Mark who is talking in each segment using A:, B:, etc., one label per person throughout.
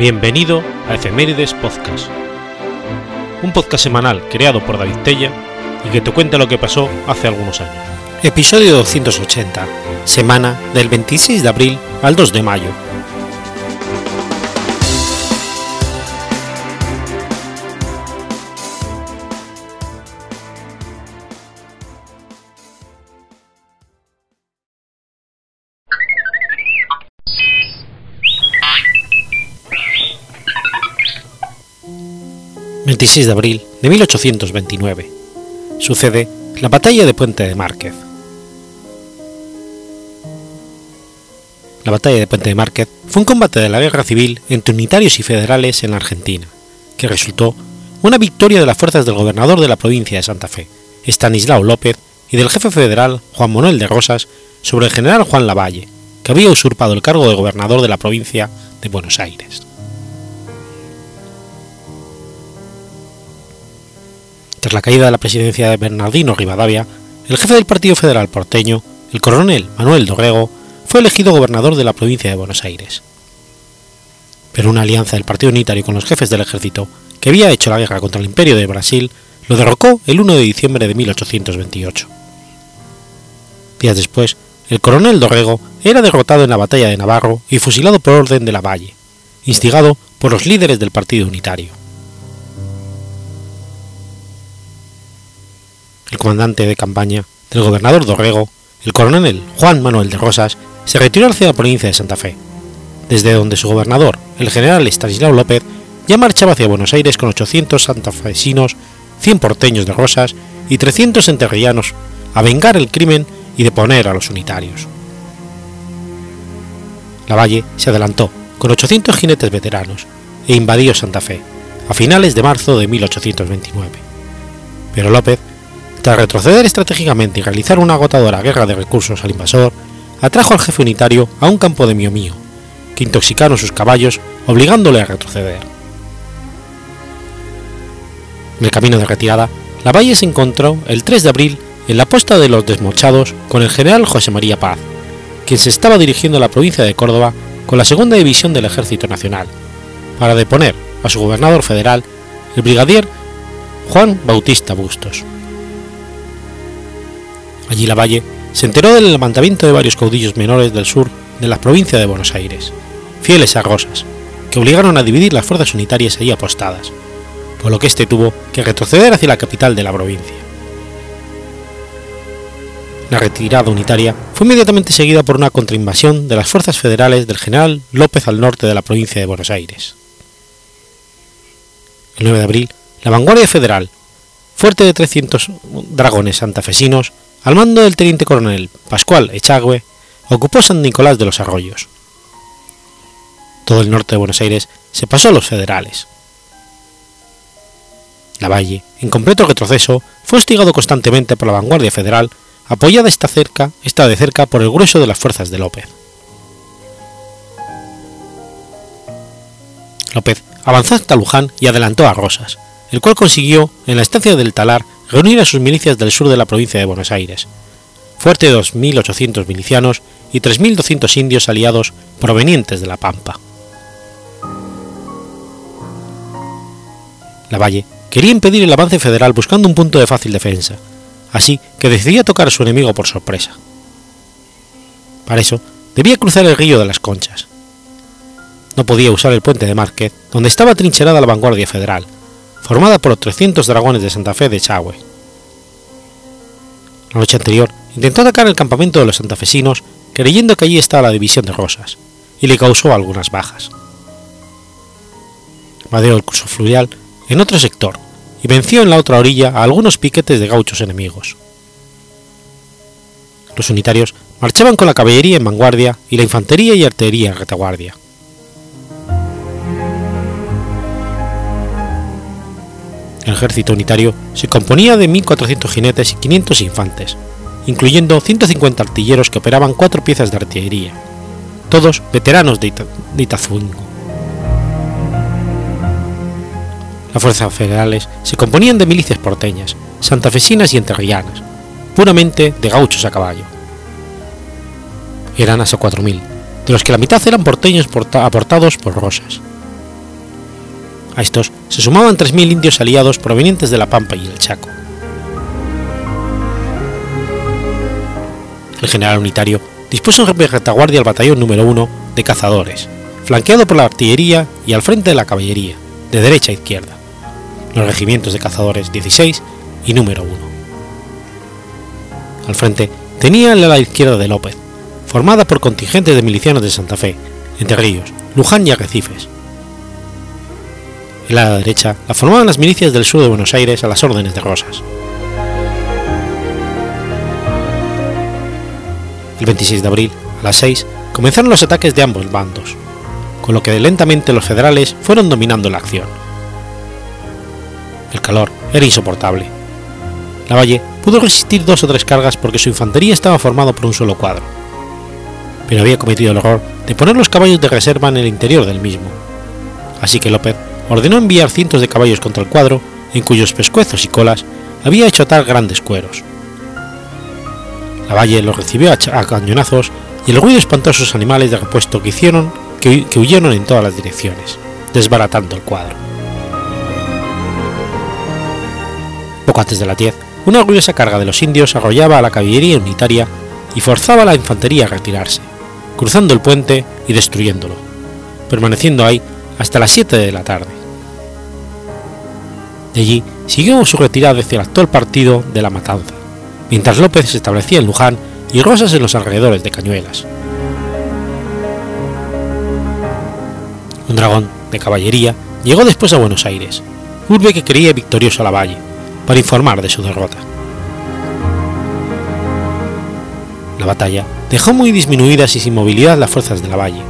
A: Bienvenido a Efemérides Podcast, un podcast semanal creado por David Tella y que te cuenta lo que pasó hace algunos años.
B: Episodio 280, semana del 26 de abril al 2 de mayo. 26 de abril de 1829. Sucede la batalla de Puente de Márquez. La batalla de Puente de Márquez fue un combate de la guerra civil entre unitarios y federales en la Argentina, que resultó una victoria de las fuerzas del gobernador de la provincia de Santa Fe, Estanislao López, y del jefe federal Juan Manuel de Rosas sobre el general Juan Lavalle, que había usurpado el cargo de gobernador de la provincia de Buenos Aires. Tras la caída de la presidencia de Bernardino Rivadavia, el jefe del Partido Federal porteño, el coronel Manuel Dorrego, fue elegido gobernador de la provincia de Buenos Aires. Pero una alianza del Partido Unitario con los jefes del ejército, que había hecho la guerra contra el Imperio de Brasil, lo derrocó el 1 de diciembre de 1828. Días después, el coronel Dorrego era derrotado en la batalla de Navarro y fusilado por orden de la Valle, instigado por los líderes del Partido Unitario. El comandante de campaña del gobernador Dorrego, el coronel Juan Manuel de Rosas, se retiró hacia la provincia de Santa Fe, desde donde su gobernador, el general Estanislao López, ya marchaba hacia Buenos Aires con 800 santafesinos, 100 porteños de Rosas y 300 enterrillanos a vengar el crimen y deponer a los unitarios. Lavalle se adelantó con 800 jinetes veteranos e invadió Santa Fe a finales de marzo de 1829. Pero López tras retroceder estratégicamente y realizar una agotadora guerra de recursos al invasor, atrajo al jefe unitario a un campo de mío mío, que intoxicaron sus caballos, obligándole a retroceder. En el camino de retirada, Lavalle se encontró el 3 de abril en la posta de los Desmochados con el general José María Paz, quien se estaba dirigiendo a la provincia de Córdoba con la segunda división del Ejército Nacional, para deponer a su gobernador federal, el brigadier Juan Bautista Bustos. Allí Lavalle se enteró del levantamiento de varios caudillos menores del sur de la provincia de Buenos Aires, fieles a Rosas, que obligaron a dividir las fuerzas unitarias allí apostadas, por lo que éste tuvo que retroceder hacia la capital de la provincia. La retirada unitaria fue inmediatamente seguida por una contrainvasión de las fuerzas federales del general López al norte de la provincia de Buenos Aires. El 9 de abril, la vanguardia federal, fuerte de 300 dragones santafesinos, al mando del teniente coronel Pascual Echagüe, ocupó San Nicolás de los Arroyos. Todo el norte de Buenos Aires se pasó a los federales. Lavalle, en completo retroceso, fue hostigado constantemente por la vanguardia federal, apoyada esta, cerca, de cerca por el grueso de las fuerzas de López. López avanzó hasta Luján y adelantó a Rosas, el cual consiguió, en la estancia del Talar, reunir a sus milicias del sur de la provincia de Buenos Aires, fuerte de 2.800 milicianos y 3.200 indios aliados provenientes de la Pampa. Lavalle quería impedir el avance federal buscando un punto de fácil defensa, así que decidió tocar a su enemigo por sorpresa. Para eso, debía cruzar el río de las Conchas. No podía usar el puente de Márquez, donde estaba trincherada la vanguardia federal, formada por los 300 dragones de Santa Fe de Chagüe. La noche anterior intentó atacar el campamento de los santafesinos creyendo que allí estaba la división de Rosas, y le causó algunas bajas. Vadeó el curso fluvial en otro sector y venció en la otra orilla a algunos piquetes de gauchos enemigos. Los unitarios marchaban con la caballería en vanguardia y la infantería y artillería en retaguardia. El ejército unitario se componía de 1.400 jinetes y 500 infantes, incluyendo 150 artilleros que operaban cuatro piezas de artillería, todos veteranos de, Ita Itazuingo. Las fuerzas federales se componían de milicias porteñas, santafesinas y enterrianas, puramente de gauchos a caballo. Eran hasta 4.000, de los que la mitad eran porteños aportados por Rosas, A estos se sumaban 3.000 indios aliados provenientes de la Pampa y el Chaco. El general unitario dispuso en retaguardia al batallón número 1 de cazadores, flanqueado por la artillería y al frente de la caballería, de derecha a izquierda, los regimientos de cazadores 16 y número 1. Al frente tenía la izquierda de López, formada por contingentes de milicianos de Santa Fe, Entre Ríos, Luján y Arrecifes. En la derecha la formaban las milicias del sur de Buenos Aires a las órdenes de Rosas. El 26 de abril, a las 6, comenzaron los ataques de ambos bandos, con lo que lentamente los federales fueron dominando la acción. El calor era insoportable. Lavalle pudo resistir dos o tres cargas porque su infantería estaba formado por un solo cuadro, pero había cometido el error de poner los caballos de reserva en el interior del mismo, así que López ordenó enviar cientos de caballos contra el cuadro en cuyos pescuezos y colas había hecho atar grandes cueros. Lavalle los recibió a, cañonazos y el ruido espantó a sus animales de repuesto que hicieron que, huyeron en todas las direcciones, desbaratando el cuadro. Poco antes de las 10, una gruesa carga de los indios arrollaba a la caballería unitaria y forzaba a la infantería a retirarse, cruzando el puente y destruyéndolo, permaneciendo ahí hasta las 7 de la tarde. De allí siguió su retirada hacia el actual partido de La Matanza, mientras López se establecía en Luján y Rosas en los alrededores de Cañuelas. Un dragón de caballería llegó después a Buenos Aires, urbe que creía victorioso a la valle, para informar de su derrota. La batalla dejó muy disminuidas y sin movilidad las fuerzas de la valle.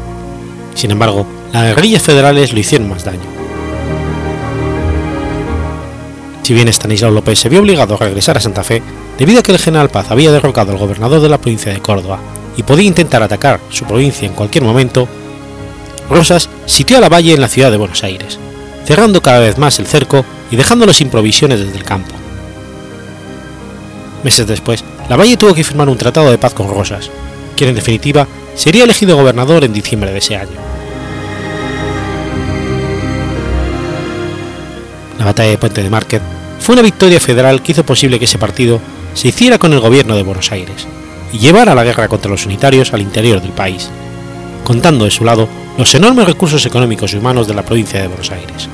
B: Sin embargo, las guerrillas federales lo hicieron más daño. Si bien Stanislao López se vio obligado a regresar a Santa Fe debido a que el general Paz había derrocado al gobernador de la provincia de Córdoba y podía intentar atacar su provincia en cualquier momento, Rosas sitió a la valle en la ciudad de Buenos Aires, cerrando cada vez más el cerco y dejándolo sin provisiones desde el campo. Meses después, Lavalle tuvo que firmar un tratado de paz con Rosas, quien en definitiva sería elegido gobernador en diciembre de ese año. La batalla de Puente de Márquez fue una victoria federal que hizo posible que ese partido se hiciera con el gobierno de Buenos Aires y llevara la guerra contra los unitarios al interior del país, contando de su lado los enormes recursos económicos y humanos de la provincia de Buenos Aires.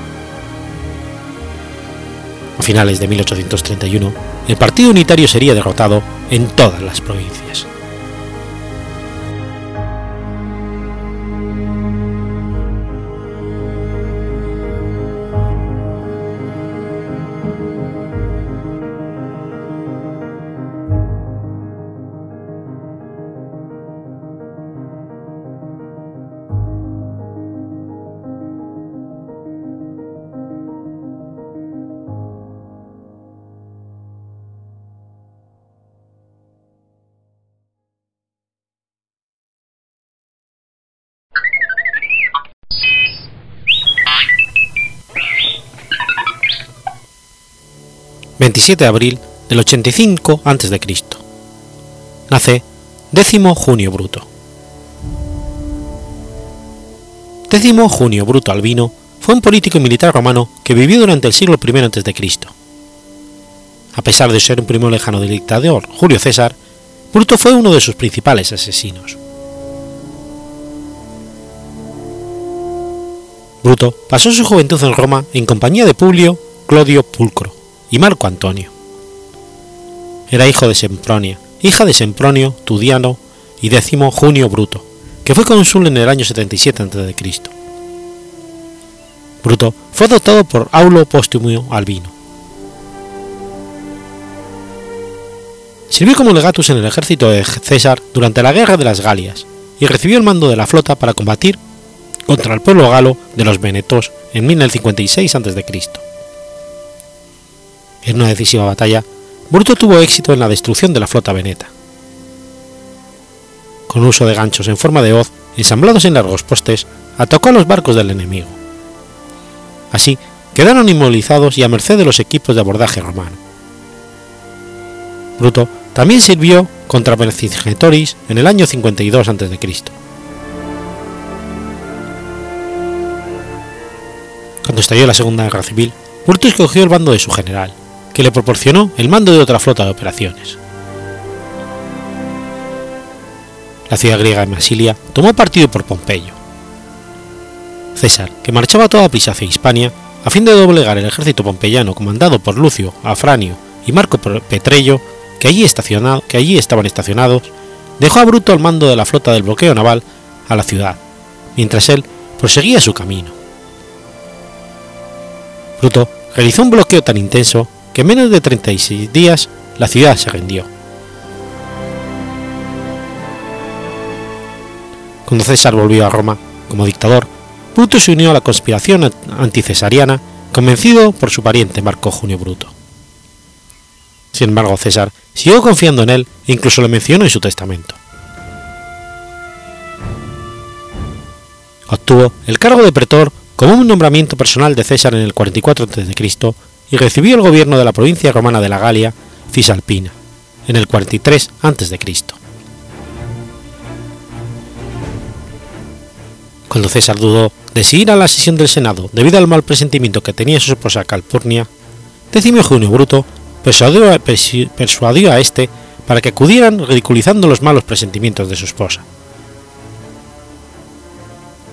B: A finales de 1831, el Partido Unitario sería derrotado en todas las provincias. 27 de abril del 85 a.C. Nace décimo Junio Bruto. Décimo Junio Bruto Albino fue un político y militar romano que vivió durante el siglo I a.C. A pesar de ser un primo lejano del dictador Julio César, Bruto fue uno de sus principales asesinos. Bruto pasó su juventud en Roma en compañía de Publio Clodio Pulcro, y Marco Antonio. Era hijo de Sempronia, hija de Sempronio Tudiano y décimo Junio Bruto, que fue cónsul en el año 77 a.C. Bruto fue adoptado por Aulo Postumio Albino. Sirvió como legatus en el ejército de César durante la Guerra de las Galias y recibió el mando de la flota para combatir contra el pueblo galo de los Venetos en 1056 a.C. En una decisiva batalla, Bruto tuvo éxito en la destrucción de la flota veneta. Con uso de ganchos en forma de hoz ensamblados en largos postes, atacó a los barcos del enemigo. Así, quedaron inmovilizados y a merced de los equipos de abordaje romano. Bruto también sirvió contra Vercingetoris en el año 52 a.C. Cuando estalló la Segunda Guerra Civil, Bruto escogió el bando de su general, que le proporcionó el mando de otra flota de operaciones. La ciudad griega de Masilia tomó partido por Pompeyo. César, que marchaba a toda prisa hacia Hispania, a fin de doblegar el ejército pompeyano comandado por Lucio, Afranio y Marco Petrello, que allí, que allí estaban estacionados, dejó a Bruto al mando de la flota del bloqueo naval a la ciudad, mientras él proseguía su camino. Bruto realizó un bloqueo tan intenso que en menos de 36 días la ciudad se rindió. Cuando César volvió a Roma, como dictador, Bruto se unió a la conspiración anticesariana, convencido por su pariente Marco Junio Bruto. Sin embargo, César siguió confiando en él e incluso lo mencionó en su testamento. Obtuvo el cargo de pretor como un nombramiento personal de César en el 44 a.C. y recibió el gobierno de la provincia romana de la Galia, Cisalpina, en el 43 a.C. Cuando César dudó de si ir a la sesión del Senado debido al mal presentimiento que tenía su esposa Calpurnia, Decimio Junio Bruto persuadió a, persuadió a este para que acudieran ridiculizando los malos presentimientos de su esposa.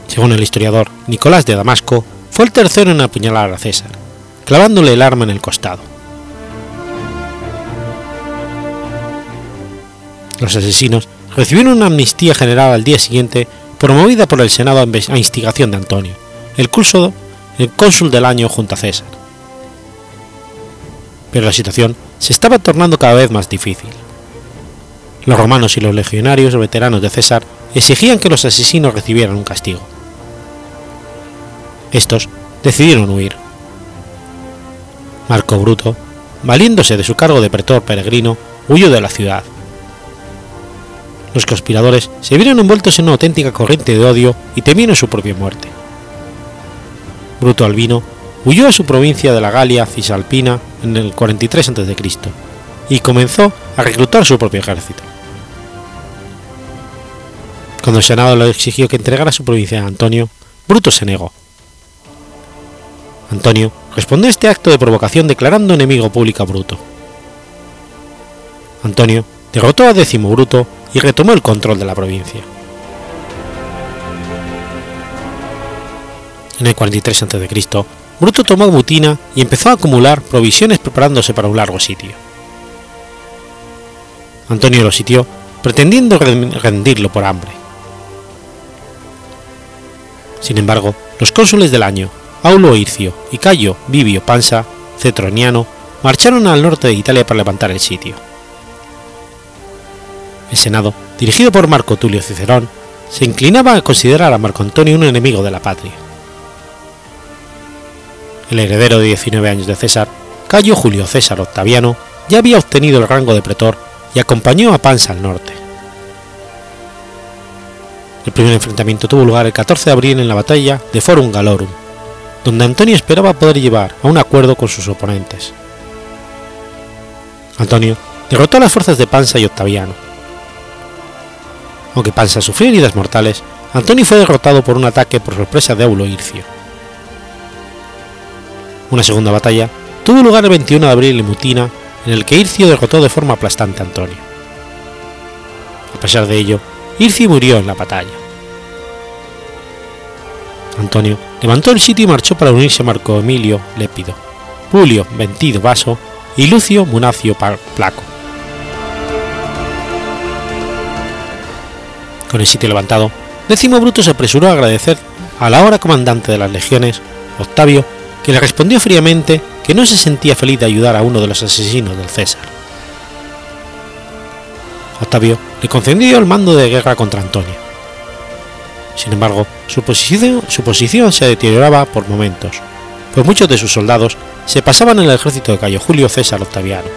B: Según el historiador Nicolás de Damasco, fue el tercero en apuñalar a César, clavándole el arma en el costado. Los asesinos recibieron una amnistía general al día siguiente promovida por el Senado a instigación de Antonio, el, el cónsul del año junto a César. Pero la situación se estaba tornando cada vez más difícil. Los romanos y los legionarios veteranos de César exigían que los asesinos recibieran un castigo. Estos decidieron huir. Marco Bruto, valiéndose de su cargo de pretor peregrino, huyó de la ciudad. Los conspiradores se vieron envueltos en una auténtica corriente de odio y temieron su propia muerte. Bruto Albino huyó a su provincia de la Galia Cisalpina en el 43 a.C. y comenzó a reclutar su propio ejército. Cuando el Senado le exigió que entregara su provincia a Antonio, Bruto se negó Antonio respondió a este acto de provocación declarando enemigo público a Bruto. Antonio derrotó a Décimo Bruto y retomó el control de la provincia. En el 43 a.C., Bruto tomó Mutina y empezó a acumular provisiones preparándose para un largo sitio. Antonio lo sitió pretendiendo rendirlo por hambre. Sin embargo, los cónsules del año Aulo Ircio y Cayo Vivio Pansa, cetroniano, marcharon al norte de Italia para levantar el sitio. El Senado, dirigido por Marco Tulio Cicerón, se inclinaba a considerar a Marco Antonio un enemigo de la patria. El heredero de 19 años de César, Cayo Julio César Octaviano, ya había obtenido el rango de pretor y acompañó a Pansa al norte. El primer enfrentamiento tuvo lugar el 14 de abril en la batalla de Forum Galorum, donde Antonio esperaba poder llevar a un acuerdo con sus oponentes. Antonio derrotó a las fuerzas de Pansa y Octaviano. Aunque Pansa sufrió heridas mortales, Antonio fue derrotado por un ataque por sorpresa de Aulo Ircio. Una segunda batalla tuvo lugar el 21 de abril en Mutina, en el que Ircio derrotó de forma aplastante a Antonio. A pesar de ello, Ircio murió en la batalla. Antonio levantó el sitio y marchó para unirse a Marco Emilio Lépido, Julio Ventido Vaso y Lucio Munacio Placo. Con el sitio levantado, Décimo Bruto se apresuró a agradecer a la ahora comandante de las legiones, Octavio, que le respondió fríamente que no se sentía feliz de ayudar a uno de los asesinos del César. Octavio le concedió el mando de guerra contra Antonio. Sin embargo, su posición, se deterioraba por momentos, pues muchos de sus soldados se pasaban en el ejército de Cayo Julio César Octaviano.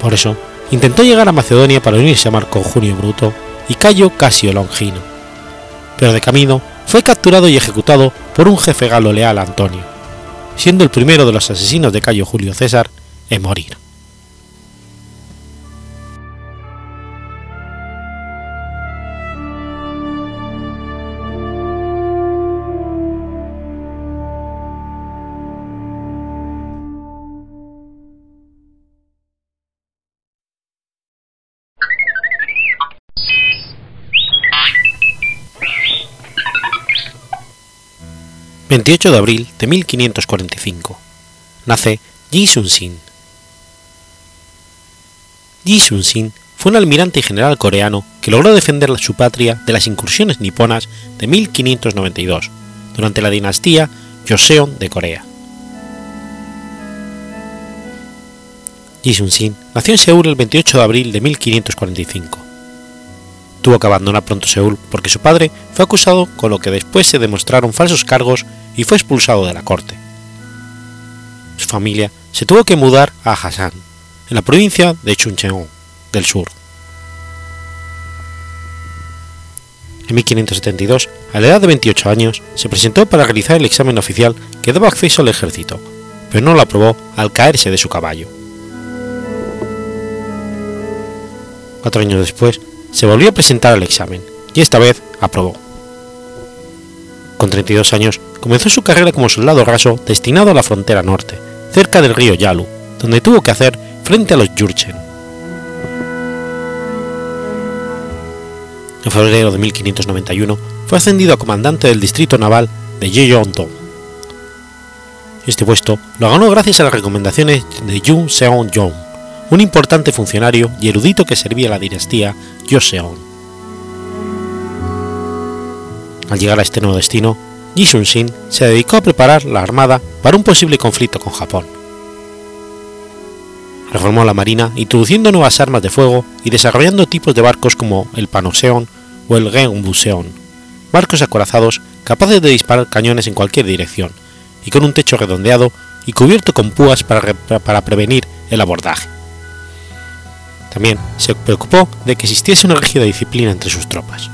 B: Por eso, intentó llegar a Macedonia para unirse a Marco Junio Bruto y Cayo Casio Longino, pero de camino fue capturado y ejecutado por un jefe galo leal Antonio, siendo el primero de los asesinos de Cayo Julio César en morir. 28 de abril de 1545. Nace Ji Sun-sin. Ji Sun-sin fue un almirante y general coreano que logró defender su patria de las incursiones niponas de 1592 durante la dinastía Joseon de Corea. Ji Sun-sin nació en Seúl el 28 de abril de 1545. Tuvo que abandonar pronto Seúl porque su padre fue acusado con lo que después se demostraron falsos cargos y fue expulsado de la corte. Su familia se tuvo que mudar a Hasan, en la provincia de Chuncheon del sur. En 1572, a la edad de 28 años, se presentó para realizar el examen oficial que daba acceso al ejército, pero no lo aprobó al caerse de su caballo. Cuatro años después, se volvió a presentar al examen, y esta vez aprobó. Con 32 años, comenzó su carrera como soldado raso destinado a la frontera norte, cerca del río Yalu, donde tuvo que hacer frente a los Jurchen. En febrero de 1591 fue ascendido a comandante del distrito naval de Yeongjong. Este puesto lo ganó gracias a las recomendaciones de Jung Seong-jong, un importante funcionario y erudito que servía a la dinastía Joseon. Al llegar a este nuevo destino, Ji Sun-sin se dedicó a preparar la armada para un posible conflicto con Japón. Reformó la marina introduciendo nuevas armas de fuego y desarrollando tipos de barcos como el Panoseon o el Genbuseon, barcos acorazados capaces de disparar cañones en cualquier dirección y con un techo redondeado y cubierto con púas para prevenir el abordaje. También se preocupó de que existiese una rígida disciplina entre sus tropas.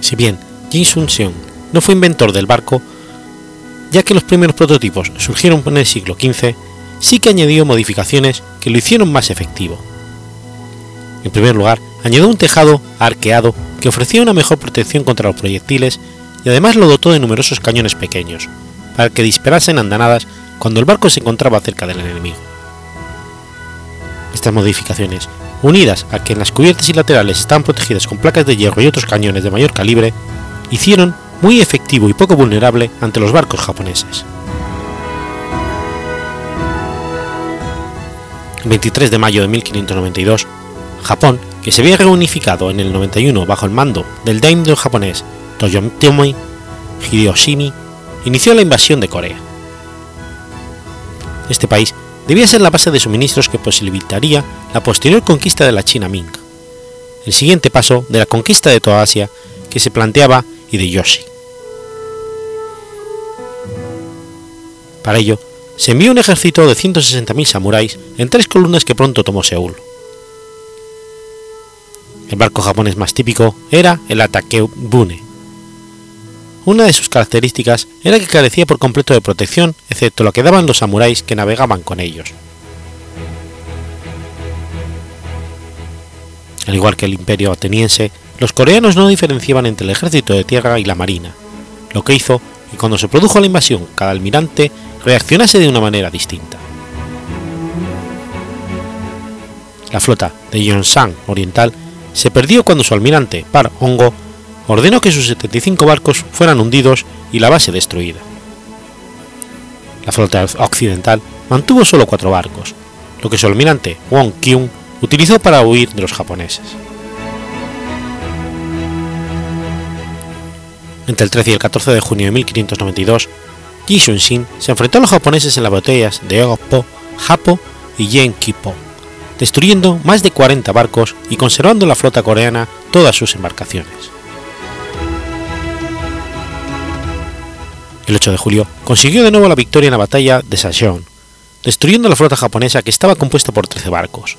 B: Si bien Jin Sun-seong no fue inventor del barco, ya que los primeros prototipos surgieron en el siglo XV, sí que añadió modificaciones que lo hicieron más efectivo. En primer lugar, añadió un tejado arqueado que ofrecía una mejor protección contra los proyectiles y además lo dotó de numerosos cañones pequeños, para que disparasen andanadas cuando el barco se encontraba cerca del enemigo. Estas modificaciones, unidas a que en las cubiertas y laterales estaban protegidas con placas de hierro y otros cañones de mayor calibre, hicieron muy efectivo y poco vulnerable ante los barcos japoneses. El 23 de mayo de 1592, Japón, que se había reunificado en el 91 bajo el mando del daimyo japonés Toyotomi Hideyoshi, inició la invasión de Corea. Este país debía ser la base de suministros que posibilitaría la posterior conquista de la China Ming, el siguiente paso de la conquista de toda Asia que se planteaba Hideyoshi. Para ello, se envió un ejército de 160.000 samuráis en tres columnas que pronto tomó Seúl. El barco japonés más típico era el Atakebune. Una de sus características era que carecía por completo de protección, excepto lo que daban los samuráis que navegaban con ellos. Al igual que el imperio ateniense, los coreanos no diferenciaban entre el ejército de tierra y la marina, lo que hizo que cuando se produjo la invasión cada almirante reaccionase de una manera distinta. La flota de Yeonsan Oriental se perdió cuando su almirante, Par Hongo, ordenó que sus 75 barcos fueran hundidos y la base destruida. La flota occidental mantuvo solo cuatro barcos, lo que su almirante Wong Kyung utilizó para huir de los japoneses. Entre el 13 y el 14 de junio de 1592, Ji Sun-sin se enfrentó a los japoneses en las batallas de Ogpo, Hapo y Yenkipo, destruyendo más de 40 barcos y conservando la flota coreana todas sus embarcaciones. El 8 de julio consiguió de nuevo la victoria en la batalla de Sachon, destruyendo la flota japonesa que estaba compuesta por 13 barcos.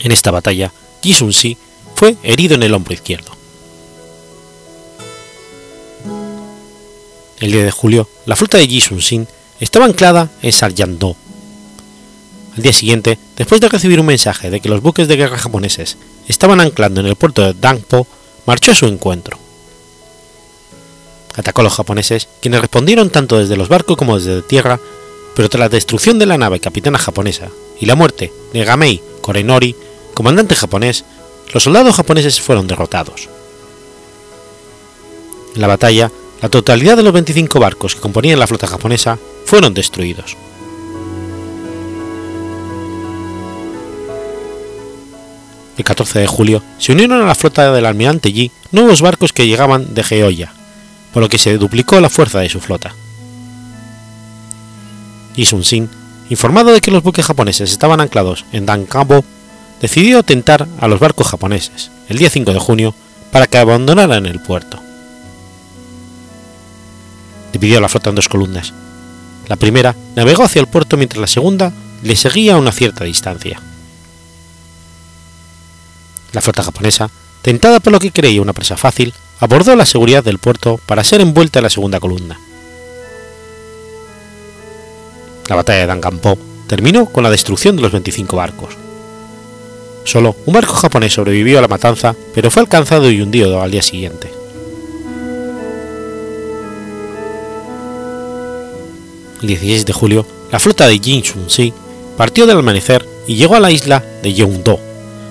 B: En esta batalla, Ji Sun-si fue herido en el hombro izquierdo. El 10 de julio, la flota de Ji Sun-sin estaba anclada en Saryang-do. Al día siguiente, después de recibir un mensaje de que los buques de guerra japoneses estaban anclando en el puerto de Dangpo, marchó a su encuentro. Atacó a los japoneses, quienes respondieron tanto desde los barcos como desde tierra, pero tras la destrucción de la nave capitana japonesa y la muerte de Gamei Korenori, comandante japonés, los soldados japoneses fueron derrotados. En la batalla, la totalidad de los 25 barcos que componían la flota japonesa fueron destruidos. El 14 de julio se unieron a la flota del almirante Yi nuevos barcos que llegaban de Geoya, por lo que se duplicó la fuerza de su flota. Yi Sun-sin, informado de que los buques japoneses estaban anclados en Dankabo, decidió tentar a los barcos japoneses el día 5 de junio para que abandonaran el puerto. Dividió la flota en dos columnas. La primera navegó hacia el puerto mientras la segunda le seguía a una cierta distancia. La flota japonesa, tentada por lo que creía una presa fácil, abordó la seguridad del puerto para ser envuelta en la segunda columna. La batalla de Danganpo terminó con la destrucción de los 25 barcos. Solo un barco japonés sobrevivió a la matanza, pero fue alcanzado y hundido al día siguiente. El 16 de julio, la flota de Jin Shun-si partió del amanecer y llegó a la isla de Yeongdo,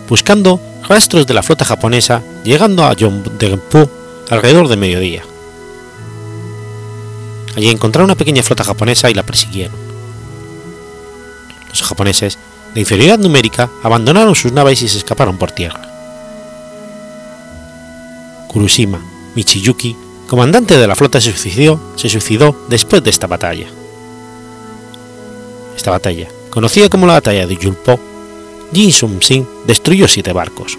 B: buscando rastros de la flota japonesa, llegando a Yongdenpu alrededor de mediodía. Allí encontraron una pequeña flota japonesa y la persiguieron. Los japoneses, de inferioridad numérica, abandonaron sus naves y se escaparon por tierra. Kurushima Michiyuki, comandante de la flota, se suicidó, se suicidó después de esta batalla. Esta batalla, conocida como la batalla de Yulpo, Jin Sum-sin destruyó siete barcos.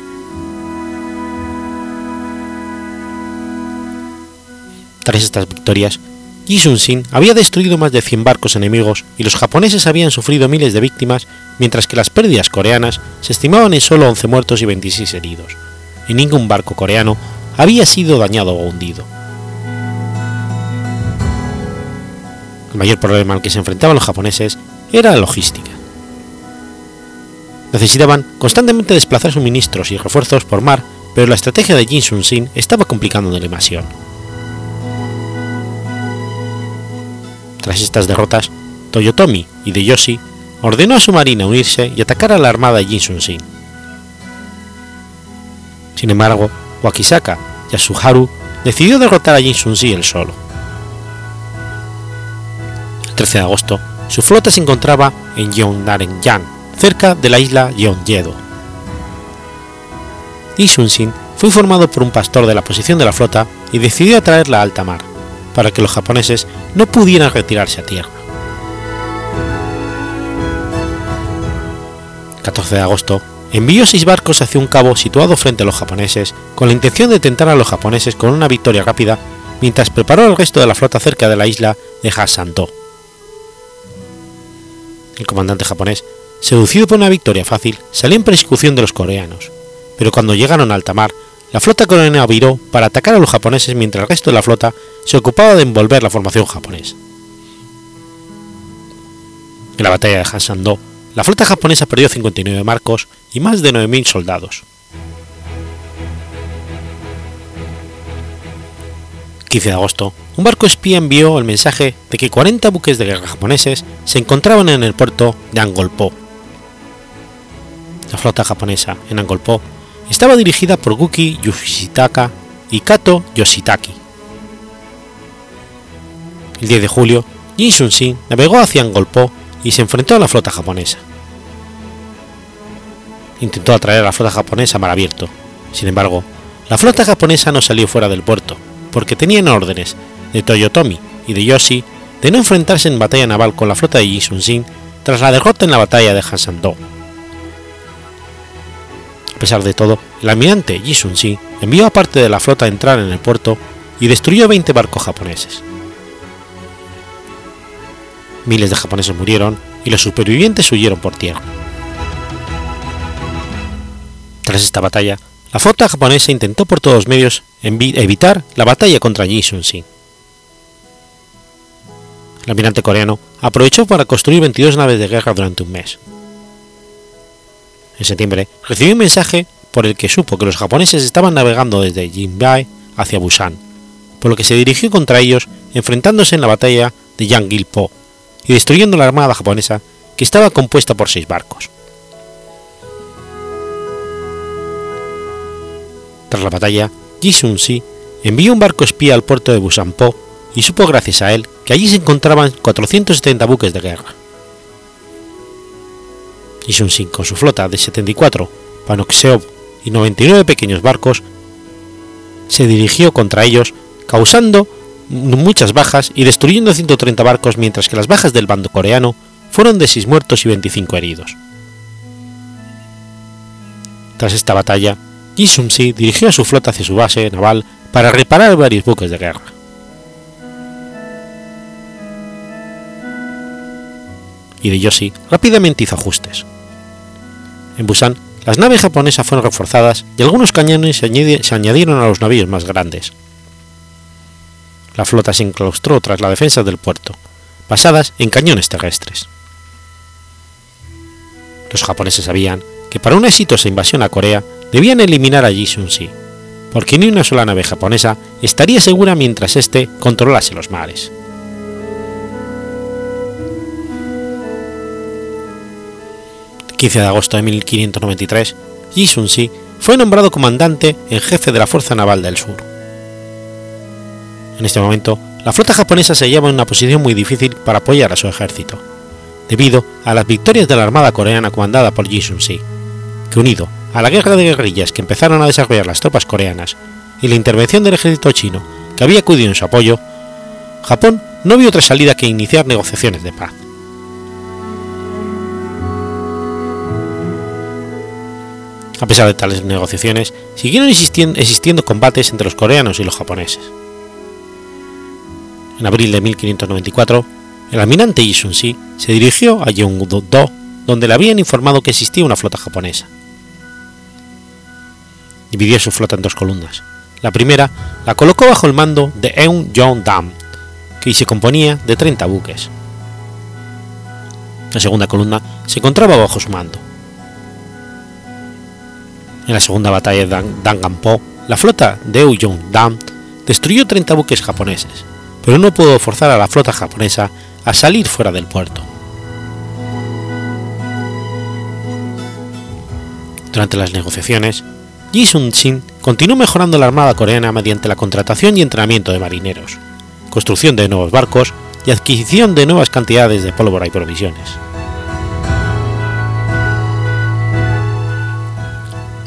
B: Tras estas victorias, Yi Sun-sin había destruido más de 100 barcos enemigos y los japoneses habían sufrido miles de víctimas, mientras que las pérdidas coreanas se estimaban en solo 11 muertos y 26 heridos, y ningún barco coreano había sido dañado o hundido. El mayor problema al que se enfrentaban los japoneses era la logística. Necesitaban constantemente desplazar suministros y refuerzos por mar, pero la estrategia de Jin Sun-sin estaba complicando la Tras estas derrotas, Toyotomi Hideyoshi ordenó a su marina unirse y atacar a la armada de Jin Sun-sin. Sin embargo, Wakisaka Yasuharu decidió derrotar a Jin Sun-sin él solo. El 13 de agosto, su flota se encontraba en Yeongnam, cerca de la isla Yeonjedo. Yi Sun-sin fue informado por un pastor de la posición de la flota y decidió atraerla a alta mar, para que los japoneses no pudieran retirarse a tierra. 14 de agosto, envió seis barcos hacia un cabo situado frente a los japoneses con la intención de tentar a los japoneses con una victoria rápida, mientras preparó el resto de la flota cerca de la isla de Hasanto. El comandante japonés, seducido por una victoria fácil, salió en persecución de los coreanos, pero cuando llegaron a alta mar, la flota coreana viró para atacar a los japoneses mientras el resto de la flota se ocupaba de envolver la formación japonesa. En la batalla de Hansando, la flota japonesa perdió 59 barcos y más de 9.000 soldados. 15 de agosto, un barco espía envió el mensaje de que 40 buques de guerra japoneses se encontraban en el puerto de Angolpo. La flota japonesa en Angolpo estaba dirigida por Guki Yoshitaka y Kato Yoshitaki. El 10 de julio, Jin Sun-sin navegó hacia Angolpo y se enfrentó a la flota japonesa. Intentó atraer a la flota japonesa a mar abierto. Sin embargo, la flota japonesa no salió fuera del puerto, porque tenían órdenes de Toyotomi y de Yoshi de no enfrentarse en batalla naval con la flota de Yi Sun-sin tras la derrota en la batalla de Hansando. A pesar de todo, el almirante Yi Sun-sin envió a parte de la flota a entrar en el puerto y destruyó 20 barcos japoneses. Miles de japoneses murieron y los supervivientes huyeron por tierra. Tras esta batalla, la flota japonesa intentó por todos medios evitar la batalla contra Yi Sun-sin. El almirante coreano aprovechó para construir 22 naves de guerra durante un mes. En septiembre recibió un mensaje por el que supo que los japoneses estaban navegando desde Jinbai hacia Busan, por lo que se dirigió contra ellos enfrentándose en la batalla de Yangil-po y destruyendo la armada japonesa que estaba compuesta por seis barcos. Tras la batalla, Ji Sun-si envió un barco espía al puerto de Busanpo y supo gracias a él que allí se encontraban 470 buques de guerra. Isun-sin con su flota de 74 Panoxeov y 99 pequeños barcos se dirigió contra ellos, causando muchas bajas y destruyendo 130 barcos, mientras que las bajas del bando coreano fueron de 6 muertos y 25 heridos. Tras esta batalla, Ji Sun-si dirigió a su flota hacia su base naval para reparar varios buques de guerra. Hideyoshi rápidamente hizo ajustes. En Busan, las naves japonesas fueron reforzadas y algunos cañones se, añadieron a los navíos más grandes. La flota se enclaustró tras la defensa del puerto, basadas en cañones terrestres. Los japoneses sabían que para una exitosa invasión a Corea debían eliminar a Ji Sun-si, porque ni una sola nave japonesa estaría segura mientras éste controlase los mares. 15 de agosto de 1593, Ji Sun-si fue nombrado comandante en jefe de la Fuerza Naval del Sur. En este momento, la flota japonesa se hallaba en una posición muy difícil para apoyar a su ejército, debido a las victorias de la Armada coreana comandada por Ji Sun-si, que unido a la guerra de guerrillas que empezaron a desarrollar las tropas coreanas y la intervención del ejército chino que había acudido en su apoyo, Japón no vio otra salida que iniciar negociaciones de paz. A pesar de tales negociaciones, siguieron existiendo combates entre los coreanos y los japoneses. En abril de 1594, el almirante Yi Sun-si se dirigió a Yeongdo, donde le habían informado que existía una flota japonesa dividió su flota en dos columnas. La primera la colocó bajo el mando de Eun Jong Dam, que se componía de 30 buques. La segunda columna se encontraba bajo su mando. En la segunda batalla de Danganpo, la flota de Eun Jong Dam destruyó 30 buques japoneses, pero no pudo forzar a la flota japonesa a salir fuera del puerto. Durante las negociaciones, Ji Sun-sin continuó mejorando la armada coreana mediante la contratación y entrenamiento de marineros, construcción de nuevos barcos y adquisición de nuevas cantidades de pólvora y provisiones.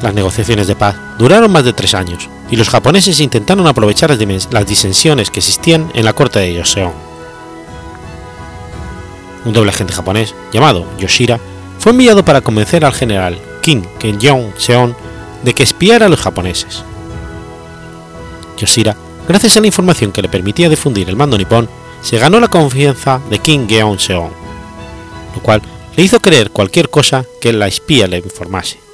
B: Las negociaciones de paz duraron más de tres años y los japoneses intentaron aprovechar las disensiones que existían en la corte de Joseon. Un doble agente japonés llamado Yoshira fue enviado para convencer al general Kim Kenjeong-seon de que espiara a los japoneses. Yoshira, gracias a la información que le permitía difundir el mando nipón, se ganó la confianza de King Geon-seon, lo cual le hizo creer cualquier cosa que la espía le informase.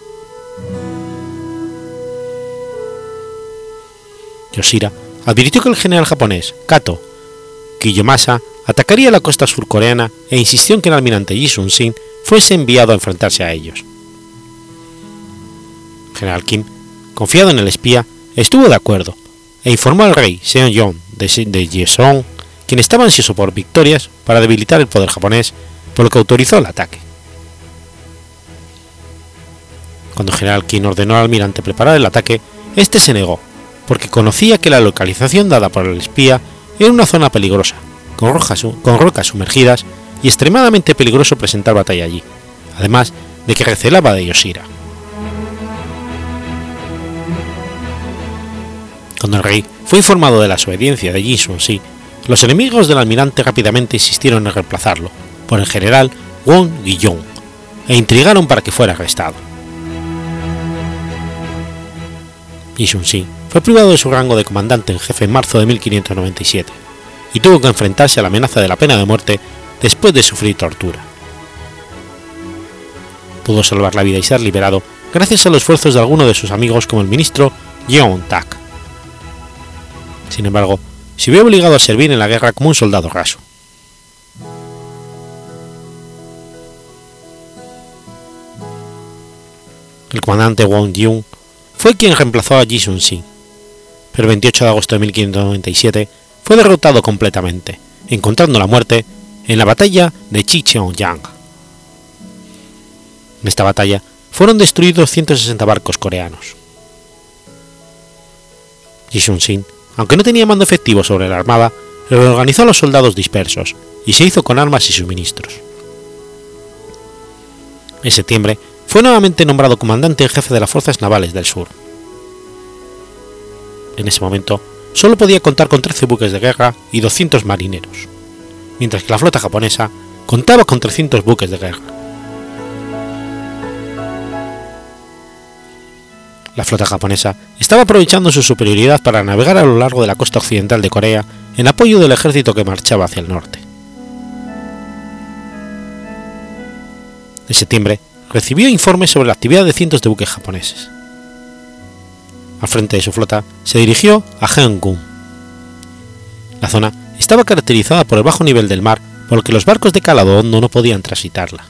B: Yoshira advirtió que el general japonés Kato Kiyomasa atacaría la costa surcoreana e insistió en que el almirante Yi Sun-sin fuese enviado a enfrentarse a ellos general Kim, confiado en el espía, estuvo de acuerdo e informó al rey Seong-yong de, de quien estaba ansioso por victorias para debilitar el poder japonés, por lo que autorizó el ataque. Cuando general Kim ordenó al almirante preparar el ataque, este se negó, porque conocía que la localización dada por el espía era una zona peligrosa, con, con rocas sumergidas y extremadamente peligroso presentar batalla allí, además de que recelaba de Yoshira. Cuando el rey fue informado de la desobediencia de Ji Sun-si, los enemigos del almirante rápidamente insistieron en reemplazarlo por el general Won Guillon e intrigaron para que fuera arrestado. Ji Sun-si fue privado de su rango de comandante en jefe en marzo de 1597 y tuvo que enfrentarse a la amenaza de la pena de muerte después de sufrir tortura. Pudo salvar la vida y ser liberado gracias a los esfuerzos de algunos de sus amigos como el ministro Yeon Tak. Sin embargo, se vio obligado a servir en la guerra como un soldado raso. El comandante Wang Yun fue quien reemplazó a Ji Sun-si, pero el 28 de agosto de 1597 fue derrotado completamente, encontrando la muerte en la batalla de Chicheong-yang. En esta batalla fueron destruidos 160 barcos coreanos. Sun-sin aunque no tenía mando efectivo sobre la armada, reorganizó a los soldados dispersos y se hizo con armas y suministros. En septiembre fue nuevamente nombrado comandante en jefe de las fuerzas navales del sur. En ese momento solo podía contar con 13 buques de guerra y 200 marineros, mientras que la flota japonesa contaba con 300 buques de guerra. La flota japonesa estaba aprovechando su superioridad para navegar a lo largo de la costa occidental de Corea en apoyo del ejército que marchaba hacia el norte. En septiembre recibió informes sobre la actividad de cientos de buques japoneses. Al frente de su flota se dirigió a Heung-gun. La zona estaba caracterizada por el bajo nivel del mar, por lo que los barcos de calado hondo no podían transitarla.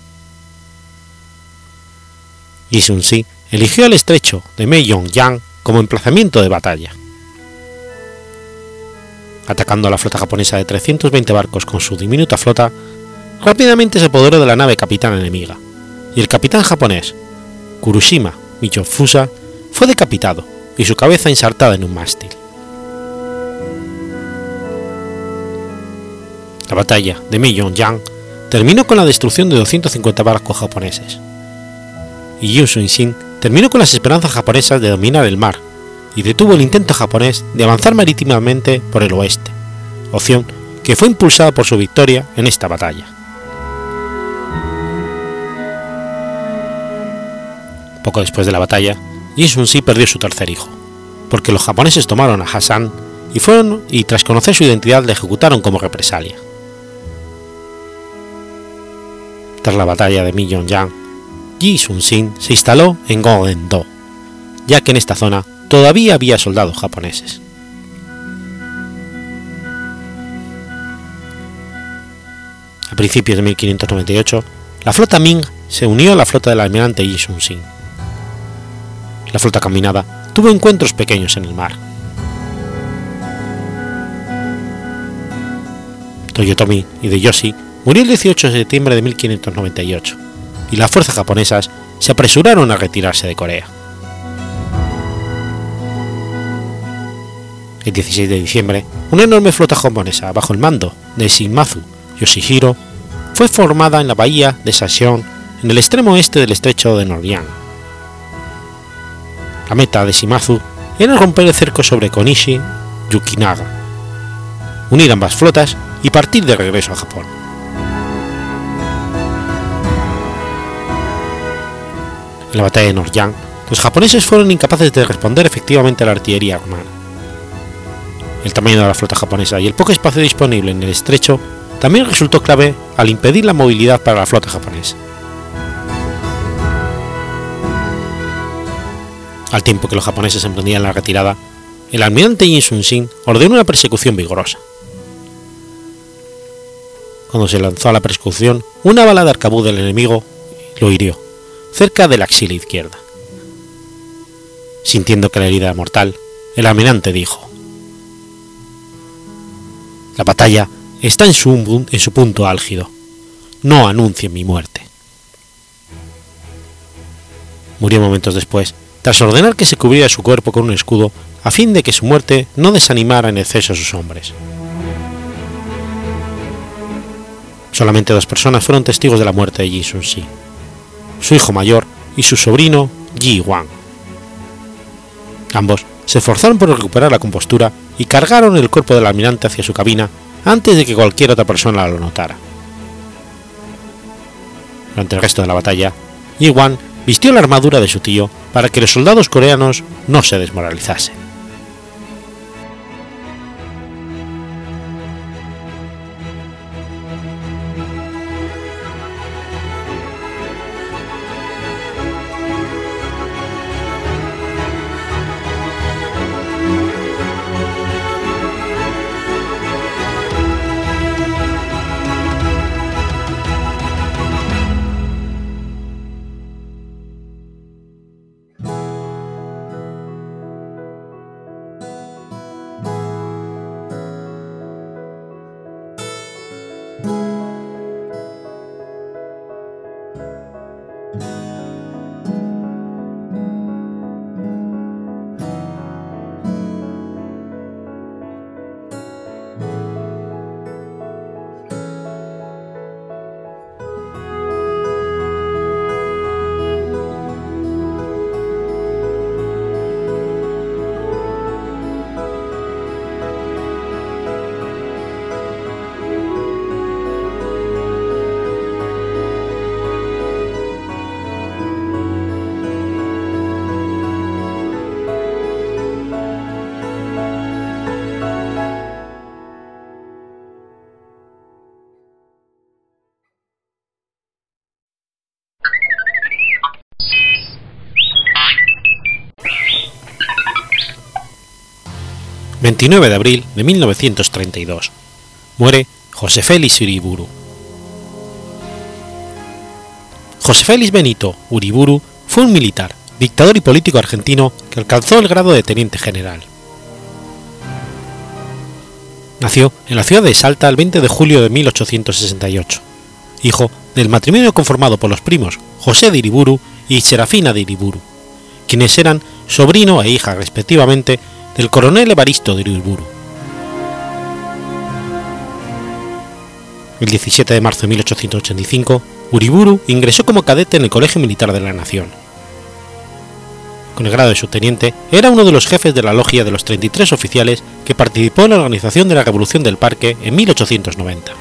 B: Yi Sun-si eligió el estrecho de Meiyong-yang como emplazamiento de batalla. Atacando a la flota japonesa de 320 barcos con su diminuta flota, rápidamente se apoderó de la nave capitana enemiga, y el capitán japonés, Kurushima Michofusa, fue decapitado y su cabeza insertada en un mástil. La batalla de Meiyong-yang terminó con la destrucción de 250 barcos japoneses, y Yu Sun-sin terminó con las esperanzas japonesas de dominar el mar y detuvo el intento japonés de avanzar marítimamente por el oeste, opción que fue impulsada por su victoria en esta batalla. Poco después de la batalla, Yi Sun-si perdió su tercer hijo, porque los japoneses tomaron a Hassan y fueron y tras conocer su identidad le ejecutaron como represalia. Tras la batalla de Myeong-yang, Yi Sun-sin se instaló en Goen-do, ya que en esta zona todavía había soldados japoneses. A principios de 1598, la flota Ming se unió a la flota del almirante Yi Sun-sin. La flota combinada tuvo encuentros pequeños en el mar. Toyotomi Hideyoshi murió el 18 de septiembre de 1598 y las fuerzas japonesas se apresuraron a retirarse de Corea. El 16 de diciembre, una enorme flota japonesa bajo el mando de Shimazu Yoshihiro fue formada en la bahía de Sashion en el extremo oeste del estrecho de Norian. La meta de Shimazu era romper el cerco sobre Konishi Yukinaga, unir ambas flotas y partir de regreso a Japón. En la batalla de Noryang, los japoneses fueron incapaces de responder efectivamente a la artillería alemana. El tamaño de la flota japonesa y el poco espacio disponible en el estrecho también resultó clave al impedir la movilidad para la flota japonesa. Al tiempo que los japoneses emprendían la retirada, el almirante Yin Sun-sin ordenó una persecución vigorosa. Cuando se lanzó a la persecución, una bala de arcabuz del enemigo lo hirió, cerca de la axila izquierda. Sintiendo que la herida era mortal, el almirante dijo: La batalla está en su, en su punto álgido. No anuncien mi muerte. Murió momentos después, tras ordenar que se cubriera su cuerpo con un escudo a fin de que su muerte no desanimara en exceso a sus hombres. Solamente dos personas fueron testigos de la muerte de Yi Sun-si, su hijo mayor y su sobrino Yi Wang. Ambos se esforzaron por recuperar la compostura y cargaron el cuerpo del almirante hacia su cabina antes de que cualquier otra persona lo notara. Durante el resto de la batalla, Yi Wang vistió la armadura de su tío para que los soldados coreanos no se desmoralizasen. 29 de abril de 1932. Muere José Félix Uriburu. José Félix Benito Uriburu fue un militar, dictador y político argentino que alcanzó el grado de teniente general. Nació en la ciudad de Salta el 20 de julio de 1868, hijo del matrimonio conformado por los primos José de Iriburu y Serafina de Iriburu, quienes eran sobrino e hija respectivamente del coronel Evaristo de Iriburu. El 17 de marzo de 1885, Uriburu ingresó como cadete en el Colegio Militar de la Nación. Con el grado de subteniente, era uno de los jefes de la logia de los 33 oficiales que participó en la organización de la Revolución del Parque en 1890.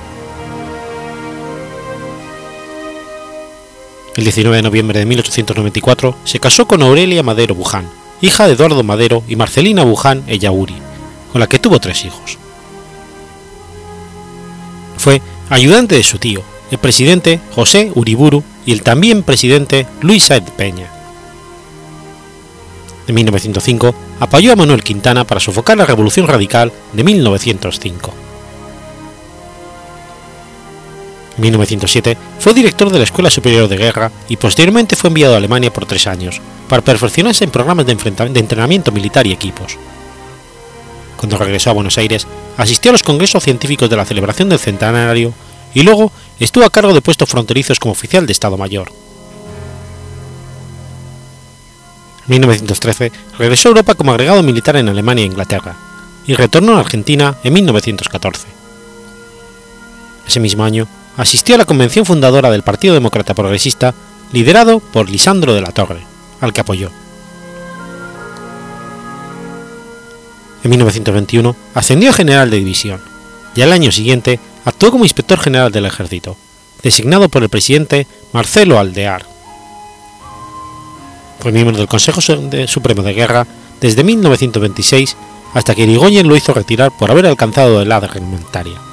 B: El 19 de noviembre de 1894 se casó con Aurelia Madero Buján, hija de Eduardo Madero y Marcelina Buján Ellauri, con la que tuvo tres hijos. Fue ayudante de su tío, el presidente José Uriburu y el también presidente Luis Saez Peña. En 1905 apoyó a Manuel Quintana para sofocar la Revolución Radical de 1905. En 1907 fue director de la Escuela Superior de Guerra y posteriormente fue enviado a Alemania por tres años para perfeccionarse en programas de, entrenamiento militar y equipos. Cuando regresó a Buenos Aires, asistió a los congresos científicos de la celebración del centenario y luego estuvo a cargo de puestos fronterizos como oficial de Estado Mayor. En 1913 regresó a Europa como agregado militar en Alemania e Inglaterra y retornó a Argentina en 1914. Ese mismo año asistió a la convención fundadora del Partido Demócrata Progresista liderado por Lisandro de la Torre, al que apoyó. En 1921 ascendió a general de división y al año siguiente actuó como inspector general del ejército, designado por el presidente Marcelo Aldear. Fue miembro del Consejo Supremo de Guerra desde 1926 hasta que Irigoyen lo hizo retirar por haber alcanzado la edad reglamentaria.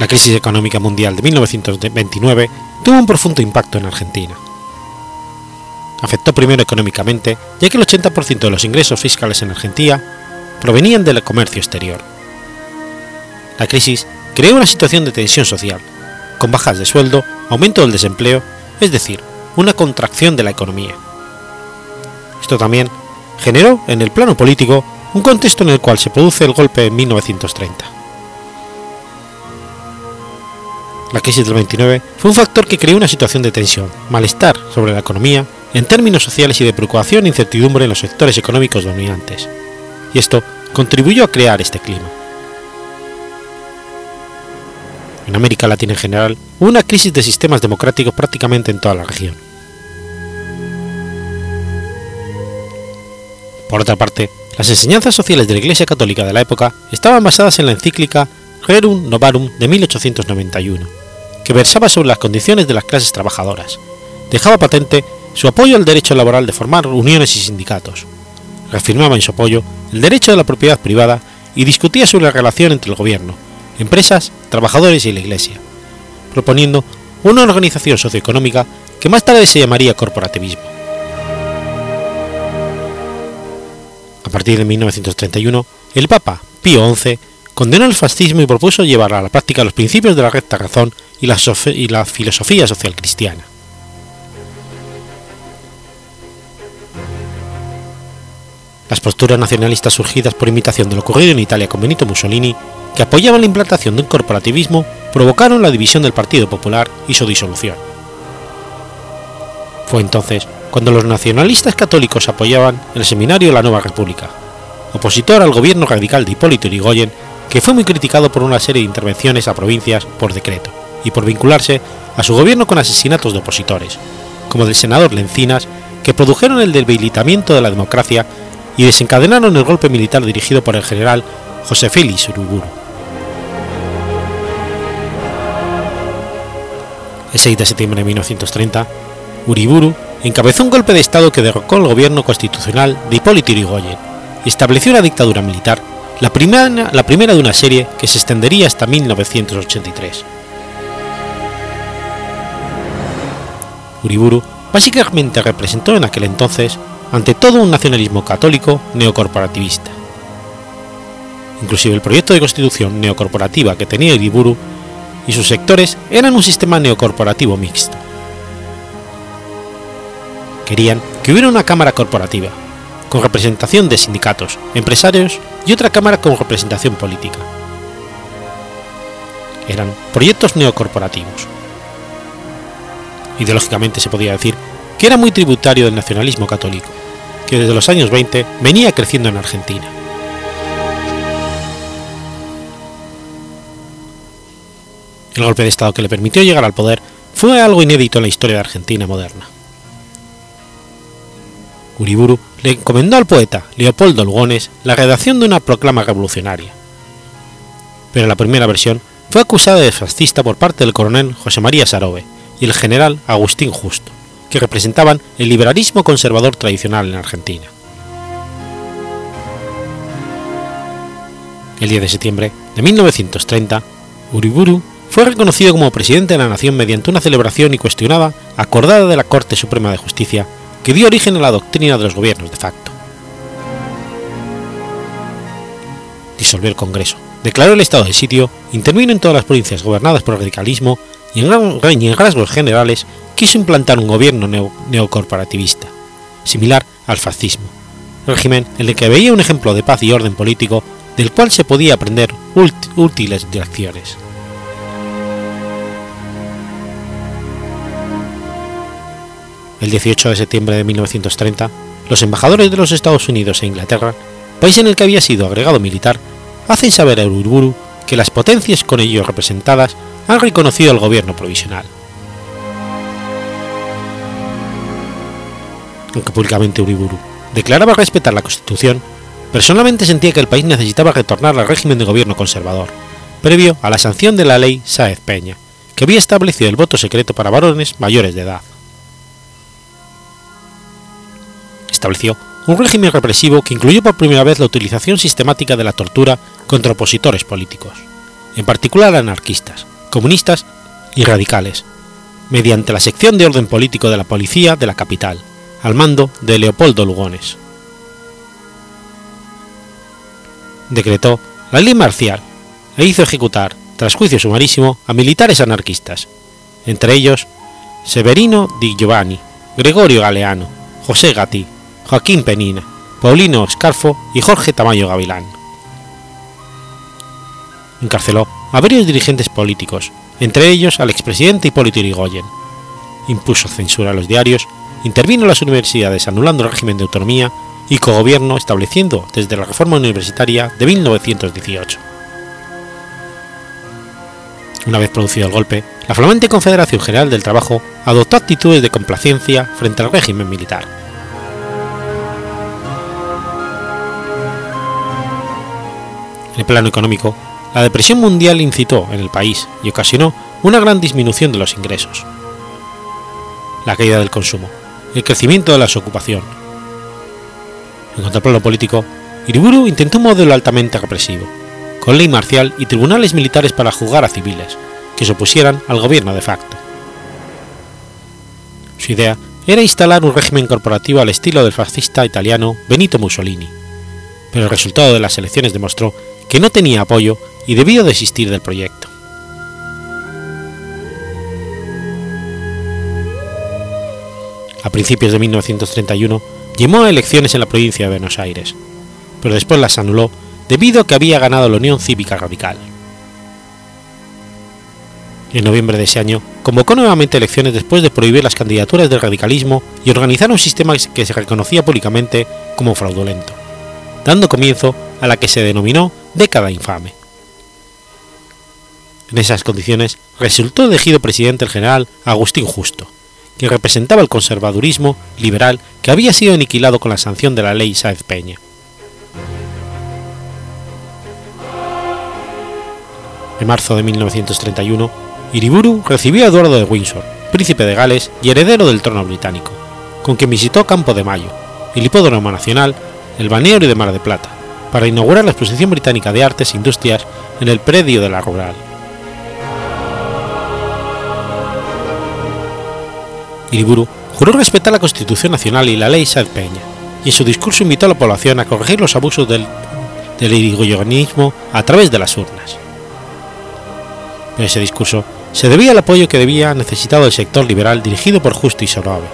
B: La crisis económica mundial de 1929 tuvo un profundo impacto en Argentina. Afectó primero económicamente, ya que el 80% de los ingresos fiscales en Argentina provenían del comercio exterior. La crisis creó una situación de tensión social, con bajas de sueldo, aumento del desempleo, es decir, una contracción de la economía. Esto también generó en el plano político un contexto en el cual se produce el golpe en 1930. La crisis del 29 fue un factor que creó una situación de tensión, malestar sobre la economía en términos sociales y de preocupación e incertidumbre en los sectores económicos dominantes, y esto contribuyó a crear este clima. En América Latina en general hubo una crisis de sistemas democráticos prácticamente en toda la región. Por otra parte, las enseñanzas sociales de la Iglesia Católica de la época estaban basadas en la encíclica Rerum Novarum de 1891, que versaba sobre las condiciones de las clases trabajadoras, dejaba patente su apoyo al derecho laboral de formar uniones y sindicatos, reafirmaba en su apoyo el derecho de la propiedad privada y discutía sobre la relación entre el gobierno, empresas, trabajadores y la Iglesia, proponiendo una organización socioeconómica que más tarde se llamaría corporativismo. A partir de 1931, el Papa Pío XI condenó el fascismo y propuso llevar a la práctica los principios de la recta razón y la, filosofía social cristiana. Las posturas nacionalistas surgidas por imitación de lo ocurrido en Italia con Benito Mussolini, que apoyaban la implantación del corporativismo, provocaron la división del Partido Popular y su disolución. Fue entonces cuando los nacionalistas católicos apoyaban el seminario La Nueva República, opositor al gobierno radical de Hipólito Yrigoyen, que fue muy criticado por una serie de intervenciones a provincias por decreto y por vincularse a su gobierno con asesinatos de opositores, como del senador Lencinas, que produjeron el debilitamiento de la democracia y desencadenaron el golpe militar dirigido por el general José Félix Uriburu. El 6 de septiembre de 1930, Uriburu encabezó un golpe de Estado que derrocó el gobierno constitucional de Hipólito Yrigoyen y estableció una dictadura militar, la primera, de una serie que se extendería hasta 1983. Uriburu básicamente representó en aquel entonces, ante todo, un nacionalismo católico neocorporativista. Inclusive el proyecto de constitución neocorporativa que tenía Iriburu y sus sectores eran un sistema neocorporativo mixto. Querían que hubiera una cámara corporativa, con representación de sindicatos, empresarios y otra cámara con representación política. Eran proyectos neocorporativos. Ideológicamente se podía decir que era muy tributario del nacionalismo católico, que desde los años 20 venía creciendo en Argentina. El golpe de Estado que le permitió llegar al poder fue algo inédito en la historia de Argentina moderna. Uriburu le encomendó al poeta Leopoldo Lugones la redacción de una proclama revolucionaria. Pero la primera versión fue acusada de fascista por parte del coronel José María Sarobe y el general Agustín Justo, que representaban el liberalismo conservador tradicional en Argentina. El 10 de septiembre de 1930, Uriburu fue reconocido como presidente de la nación mediante una celebración y cuestionada acordada de la Corte Suprema de Justicia que dio origen a la doctrina de los gobiernos de facto. Disolvió el Congreso, declaró el estado de sitio, intervino en todas las provincias gobernadas por el radicalismo y en, rasgos generales quiso implantar un gobierno neocorporativista, similar al fascismo, régimen en el que veía un ejemplo de paz y orden político del cual se podía aprender útiles direcciones. El 18 de septiembre de 1930, los embajadores de los Estados Unidos e Inglaterra, país en el que había sido agregado militar, hacen saber a Uriburu que las potencias con ellos representadas han reconocido al gobierno provisional. Aunque públicamente Uriburu declaraba respetar la Constitución, personalmente sentía que el país necesitaba retornar al régimen de gobierno conservador, previo a la sanción de la ley Sáez Peña, que había establecido el voto secreto para varones mayores de edad. Estableció un régimen represivo que incluyó por primera vez la utilización sistemática de la tortura contra opositores políticos, en particular anarquistas, comunistas y radicales, mediante la sección de orden político de la policía de la capital, al mando de Leopoldo Lugones. Decretó la ley marcial e hizo ejecutar, tras juicio sumarísimo, a militares anarquistas, entre ellos Severino Di Giovanni, Gregorio Galeano, José Gatti, Joaquín Penina, Paulino Escarfo y Jorge Tamayo Gavilán. Encarceló a varios dirigentes políticos, entre ellos al expresidente Hipólito Yrigoyen. Impuso censura a los diarios, intervino en las universidades anulando el régimen de autonomía y cogobierno estableciendo desde la reforma universitaria de 1918. Una vez producido el golpe, la flamante Confederación General del Trabajo adoptó actitudes de complacencia frente al régimen militar. El plano económico, la depresión mundial incitó en el país y ocasionó una gran disminución de los ingresos. La caída del consumo, el crecimiento de la desocupación. En cuanto al plano político, Iriburu intentó un modelo altamente represivo, con ley marcial y tribunales militares para juzgar a civiles, que se opusieran al gobierno de facto. Su idea era instalar un régimen corporativo al estilo del fascista italiano Benito Mussolini, pero el resultado de las elecciones demostró que no tenía apoyo y debió desistir del proyecto. A principios de 1931 llamó a elecciones en la provincia de Buenos Aires, pero después las anuló debido a que había ganado la Unión Cívica Radical. En noviembre de ese año convocó nuevamente elecciones después de prohibir las candidaturas del radicalismo y organizar un sistema que se reconocía públicamente como fraudulento, dando comienzo a la que se denominó década infame. En esas condiciones resultó elegido presidente el general Agustín Justo, que representaba el conservadurismo liberal que había sido aniquilado con la sanción de la ley Sáez Peña. En marzo de 1931, Iriburu recibió a Eduardo de Windsor, príncipe de Gales y heredero del trono británico, con quien visitó Campo de Mayo, el hipódromo nacional, el balneario de Mar de Plata, para inaugurar la Exposición Británica de Artes e Industrias en el predio de la Rural. Iriburu juró respetar la Constitución Nacional y la ley Sáenz Peña, y en su discurso invitó a la población a corregir los abusos del, del irigoyenismo a través de las urnas. Ese discurso se debía al apoyo que debía necesitado el sector liberal dirigido por Justo y Sorove.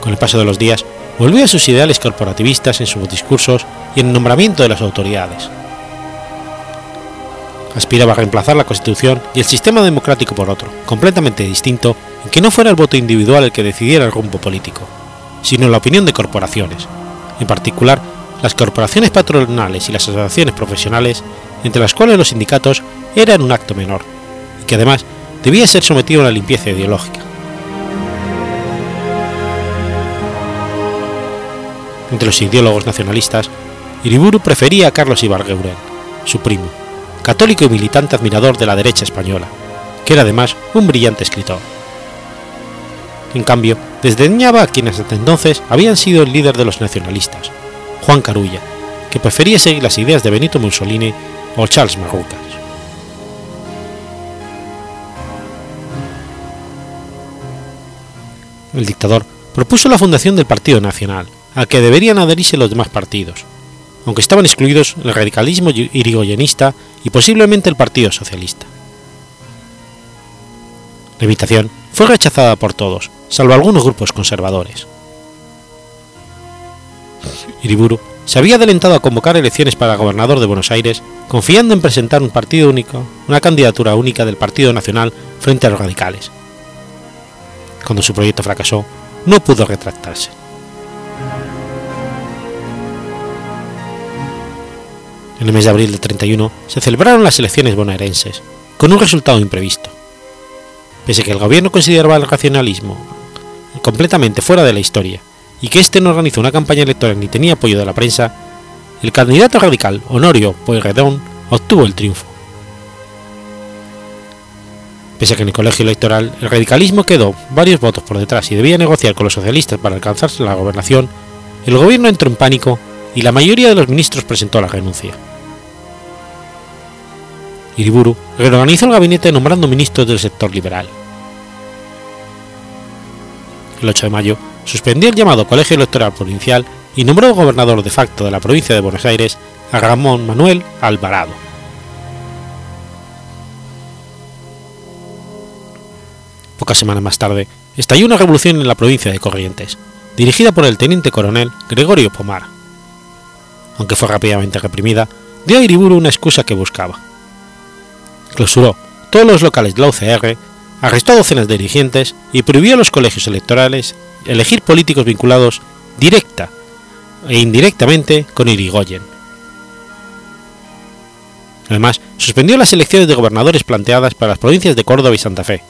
B: Con el paso de los días, volvió a sus ideales corporativistas en sus discursos y en el nombramiento de las autoridades. Aspiraba a reemplazar la Constitución y el sistema democrático por otro, completamente distinto, en que no fuera el voto individual el que decidiera el rumbo político, sino la opinión de corporaciones, en particular las corporaciones patronales y las asociaciones profesionales, entre las cuales los sindicatos eran un acto menor, y que además debía ser sometido a una limpieza ideológica. Entre los ideólogos nacionalistas, Iriburu prefería a Carlos Ibarguren, su primo, católico y militante admirador de la derecha española, que era además un brillante escritor. En cambio, desdeñaba a quienes hasta entonces habían sido el líder de los nacionalistas, Juan Carulla, que prefería seguir las ideas de Benito Mussolini o Charles Marrucas. El dictador propuso la fundación del Partido Nacional, al que deberían adherirse los demás partidos, aunque estaban excluidos el radicalismo irigoyenista y posiblemente el Partido Socialista. La invitación fue rechazada por todos, salvo algunos grupos conservadores. Iriburu se había adelantado a convocar elecciones para gobernador de Buenos Aires, confiando en presentar un partido único, una candidatura única del Partido Nacional frente a los radicales. Cuando su proyecto fracasó, no pudo retractarse. En el mes de abril del 31 se celebraron las elecciones bonaerenses, con un resultado imprevisto. Pese a que el gobierno consideraba el racionalismo completamente fuera de la historia y que éste no organizó una campaña electoral ni tenía apoyo de la prensa, el candidato radical Honorio Pueyrredón obtuvo el triunfo. Pese a que en el colegio electoral el radicalismo quedó varios votos por detrás y debía negociar con los socialistas para alcanzarse la gobernación, el gobierno entró en pánico y la mayoría de los ministros presentó la renuncia. Iriburu reorganizó el gabinete nombrando ministros del sector liberal. El 8 de mayo suspendió el llamado Colegio Electoral Provincial y nombró gobernador de facto de la provincia de Buenos Aires a Ramón Manuel Alvarado. Pocas semanas más tarde, estalló una revolución en la provincia de Corrientes, dirigida por el teniente coronel Gregorio Pomar. Aunque fue rápidamente reprimida, dio a Iriburu una excusa que buscaba. Clausuró todos los locales de la UCR, arrestó a docenas de dirigentes y prohibió a los colegios electorales elegir políticos vinculados directa e indirectamente con Irigoyen. Además, suspendió las elecciones de gobernadores planteadas para las provincias de Córdoba y Santa Fe.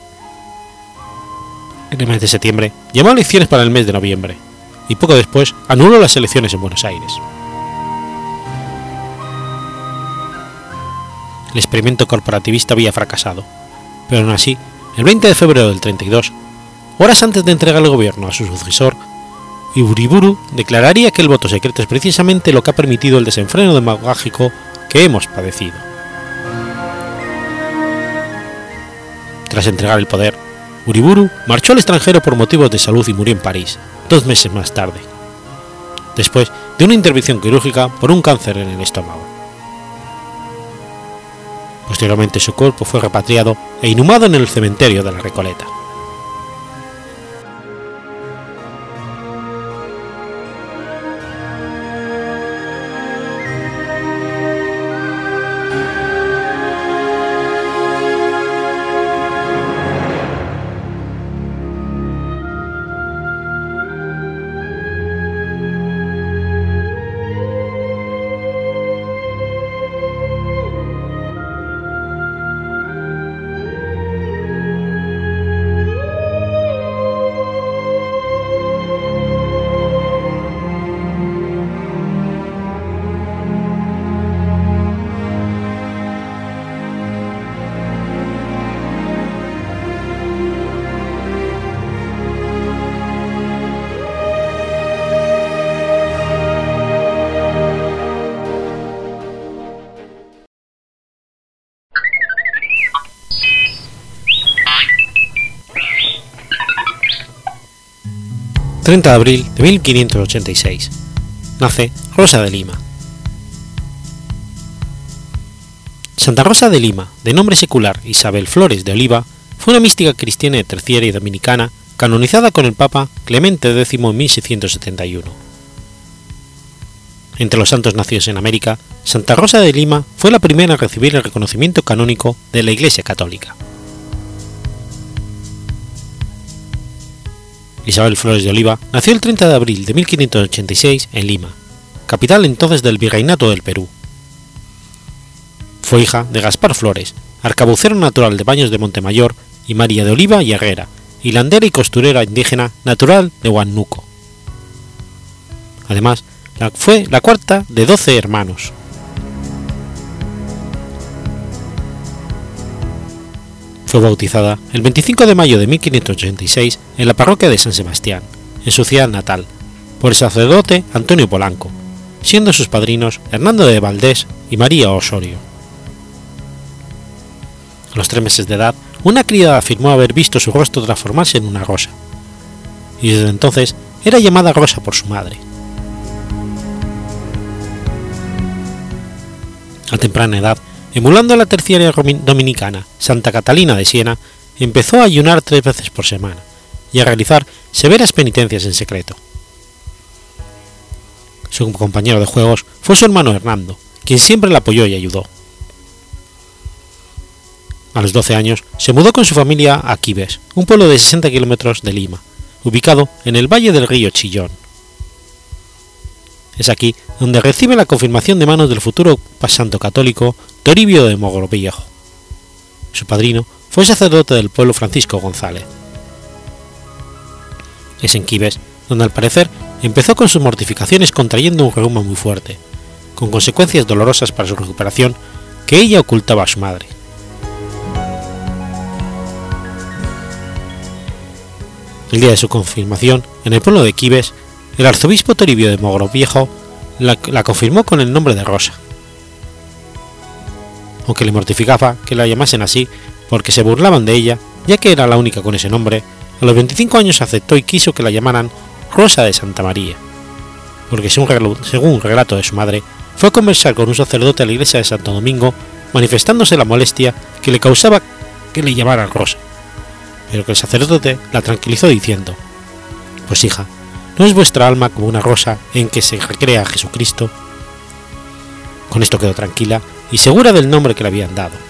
B: En el mes de septiembre llamó a elecciones para el mes de noviembre, y poco después anuló las elecciones en Buenos Aires. El experimento corporativista había fracasado, pero aún así, el 20 de febrero del 32, horas antes de entregar el gobierno a su sucesor, Iburiburu declararía que el voto secreto es precisamente lo que ha permitido el desenfreno demagógico que hemos padecido. Tras entregar el poder, Uriburu marchó al extranjero por motivos de salud y murió en París, dos meses más tarde, después de una intervención quirúrgica por un cáncer en el estómago. Posteriormente su cuerpo fue repatriado e inhumado en el cementerio de la Recoleta. 30 de abril de 1586. Nace Rosa de Lima. Santa Rosa de Lima, de nombre secular Isabel Flores de Oliva, fue una mística cristiana terciaria y dominicana canonizada con el Papa Clemente X en 1671. Entre los santos nacidos en América, Santa Rosa de Lima fue la primera en recibir el reconocimiento canónico de la Iglesia Católica. Isabel Flores de Oliva nació el 30 de abril de 1586 en Lima, capital entonces del Virreinato del Perú. Fue hija de Gaspar Flores, arcabucero natural de Baños de Montemayor, y María de Oliva y Herrera, hilandera y costurera indígena natural de Huánuco. Además, fue la cuarta de doce hermanos. Fue bautizada el 25 de mayo de 1586 en la parroquia de San Sebastián, en su ciudad natal, por el sacerdote Antonio Polanco, siendo sus padrinos Hernando de Valdés y María Osorio. A los tres meses de edad, una criada afirmó haber visto su rostro transformarse en una rosa, y desde entonces era llamada Rosa por su madre. A temprana edad, emulando a la terciaria dominicana Santa Catalina de Siena, empezó a ayunar tres veces por semana y a realizar severas penitencias en secreto. Su compañero de juegos fue su hermano Hernando, quien siempre la apoyó y ayudó. A los 12 años se mudó con su familia a Quibes, un pueblo de 60 kilómetros de Lima, ubicado en el valle del río Chillón. Es aquí donde recibe la confirmación de manos del futuro santo católico Toribio de Mogrovejo. Su padrino fue sacerdote del pueblo Francisco González. Es en Quibes donde al parecer empezó con sus mortificaciones contrayendo un reuma muy fuerte, con consecuencias dolorosas para su recuperación que ella ocultaba a su madre. El día de su confirmación, en el pueblo de Quibes, el arzobispo Toribio de Mogrovejo la, la confirmó con el nombre de Rosa. Aunque le mortificaba que la llamasen así porque se burlaban de ella, ya que era la única con ese nombre, a los 25 años aceptó y quiso que la llamaran Rosa de Santa María, porque según un relato de su madre, fue a conversar con un sacerdote a la iglesia de Santo Domingo, manifestándose la molestia que le causaba que le llamaran Rosa, pero que el sacerdote la tranquilizó diciendo, Pues hija, ¿no es vuestra alma como una rosa en que se recrea Jesucristo? Con esto quedó tranquila y segura del nombre que le habían dado.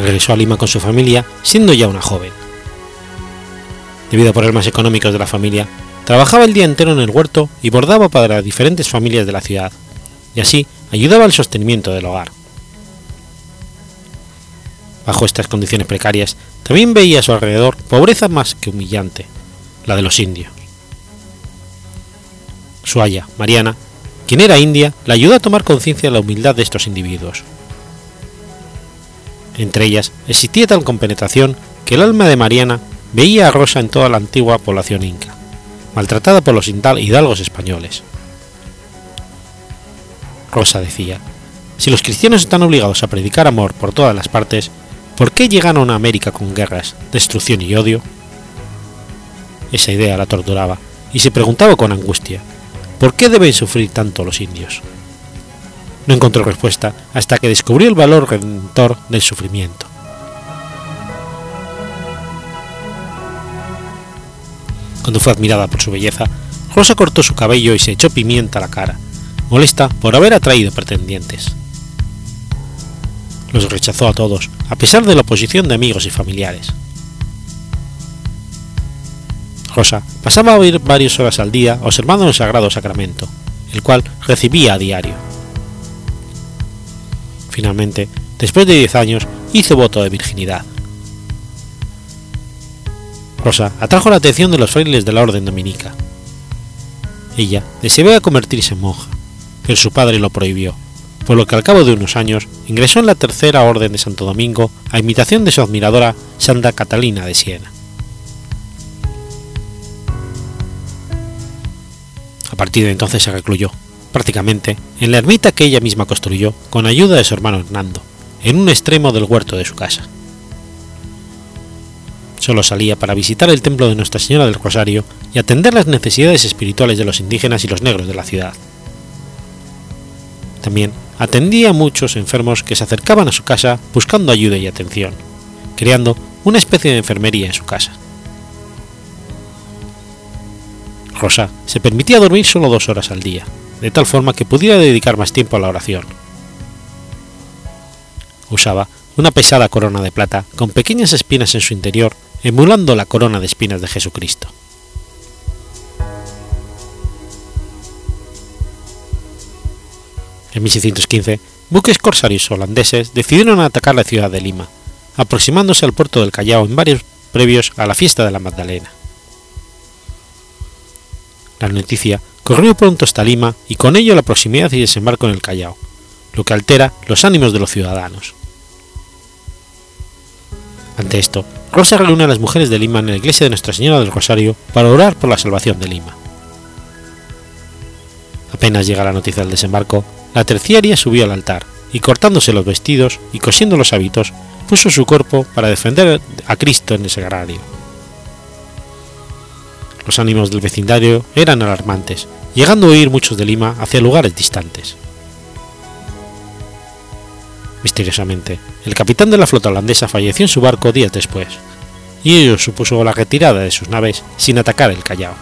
B: Regresó a Lima con su familia, siendo ya una joven. Debido a problemas económicos de la familia, trabajaba el día entero en el huerto y bordaba para diferentes familias de la ciudad, y así ayudaba al sostenimiento del hogar. Bajo estas condiciones precarias, también veía a su alrededor pobreza más que humillante, la de los indios. Su aya, Mariana, quien era india, la ayudó a tomar conciencia de la humildad de estos individuos. Entre ellas existía tal compenetración que el alma de Mariana veía a Rosa en toda la antigua población inca, maltratada por los hidalgos españoles. Rosa decía, si los cristianos están obligados a predicar amor por todas las partes, ¿por qué llegaron a América con guerras, destrucción y odio? Esa idea la torturaba y se preguntaba con angustia, ¿por qué deben sufrir tanto los indios? No encontró respuesta hasta que descubrió el valor redentor del sufrimiento. Cuando fue admirada por su belleza, Rosa cortó su cabello y se echó pimienta a la cara, molesta por haber atraído pretendientes los rechazó a todos, a pesar de la oposición de amigos y familiares. Rosa pasaba a oír varias horas al día observando el Sagrado Sacramento, el cual recibía a diario. Finalmente, después de 10 años, hizo voto de virginidad. Rosa atrajo la atención de los frailes de la orden dominica. Ella deseaba convertirse en monja, pero su padre lo prohibió, por lo que al cabo de unos años ingresó en la Tercera Orden de Santo Domingo a imitación de su admiradora Santa Catalina de Siena. A partir de entonces se recluyó, prácticamente, en la ermita que ella misma construyó con ayuda de su hermano Hernando, en un extremo del huerto de su casa. Solo salía para visitar el templo de Nuestra Señora del Rosario y atender las necesidades espirituales de los indígenas y los negros de la ciudad. También atendía a muchos enfermos que se acercaban a su casa buscando ayuda y atención, creando una especie de enfermería en su casa. Rosa se permitía dormir solo dos horas al día, de tal forma que pudiera dedicar más tiempo a la oración. Usaba una pesada corona de plata con pequeñas espinas en su interior, emulando la corona de espinas de Jesucristo. En 1615, buques corsarios holandeses decidieron atacar la ciudad de Lima, aproximándose al puerto del Callao en varios previos a la fiesta de la Magdalena. La noticia corrió pronto hasta Lima y con ello la proximidad y desembarco en el Callao, lo que altera los ánimos de los ciudadanos. Ante esto, Rosa reúne a las mujeres de Lima en la iglesia de Nuestra Señora del Rosario para orar por la salvación de Lima. Apenas llega la noticia del desembarco, la terciaria subió al altar y cortándose los vestidos y cosiendo los hábitos, puso su cuerpo para defender a Cristo en el sagrario. Los ánimos del vecindario eran alarmantes, llegando a huir muchos de Lima hacia lugares distantes. Misteriosamente, el capitán de la flota holandesa falleció en su barco días después, y ello supuso la retirada de sus naves sin atacar el Callao.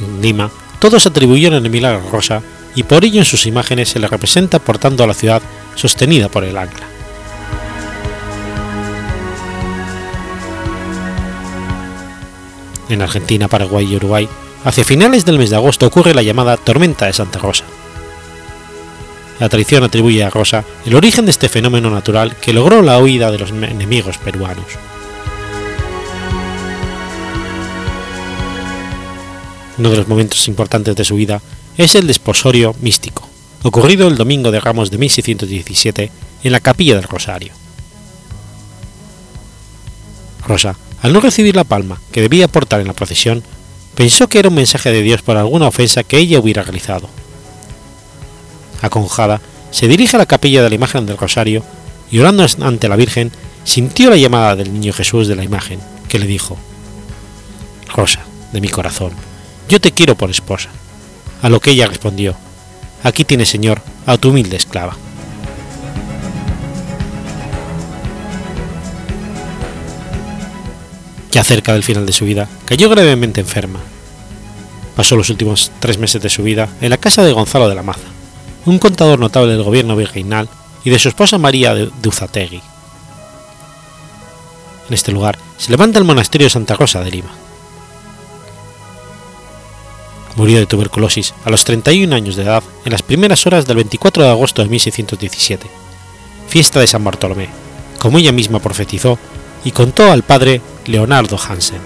B: En Lima, todos atribuyeron el milagro a Rosa y por ello en sus imágenes se le representa portando a la ciudad sostenida por el ancla. En Argentina, Paraguay y Uruguay, hacia finales del mes de agosto ocurre la llamada Tormenta de Santa Rosa. La tradición atribuye a Rosa el origen de este fenómeno natural que logró la huida de los enemigos peruanos. Uno de los momentos importantes de su vida es el desposorio místico, ocurrido el domingo de Ramos de 1617 en la capilla del Rosario. Rosa, al no recibir la palma que debía portar en la procesión, pensó que era un mensaje de Dios por alguna ofensa que ella hubiera realizado. Aconjada, se dirige a la capilla de la imagen del Rosario y orando ante la Virgen, sintió la llamada del niño Jesús de la imagen, que le dijo, Rosa, de mi corazón, yo te quiero por esposa. A lo que ella respondió, aquí tienes Señor a tu humilde esclava. Ya cerca del final de su vida, cayó gravemente enferma. Pasó los últimos tres meses de su vida en la casa de Gonzalo de la Maza, un contador notable del gobierno virreinal y de su esposa María de Uzategui. En este lugar se levanta el monasterio de Santa Rosa de Lima. Murió de tuberculosis a los 31 años de edad en las primeras horas del 24 de agosto de 1617, fiesta de San Bartolomé, como ella misma profetizó y contó al padre Leonardo Hansen.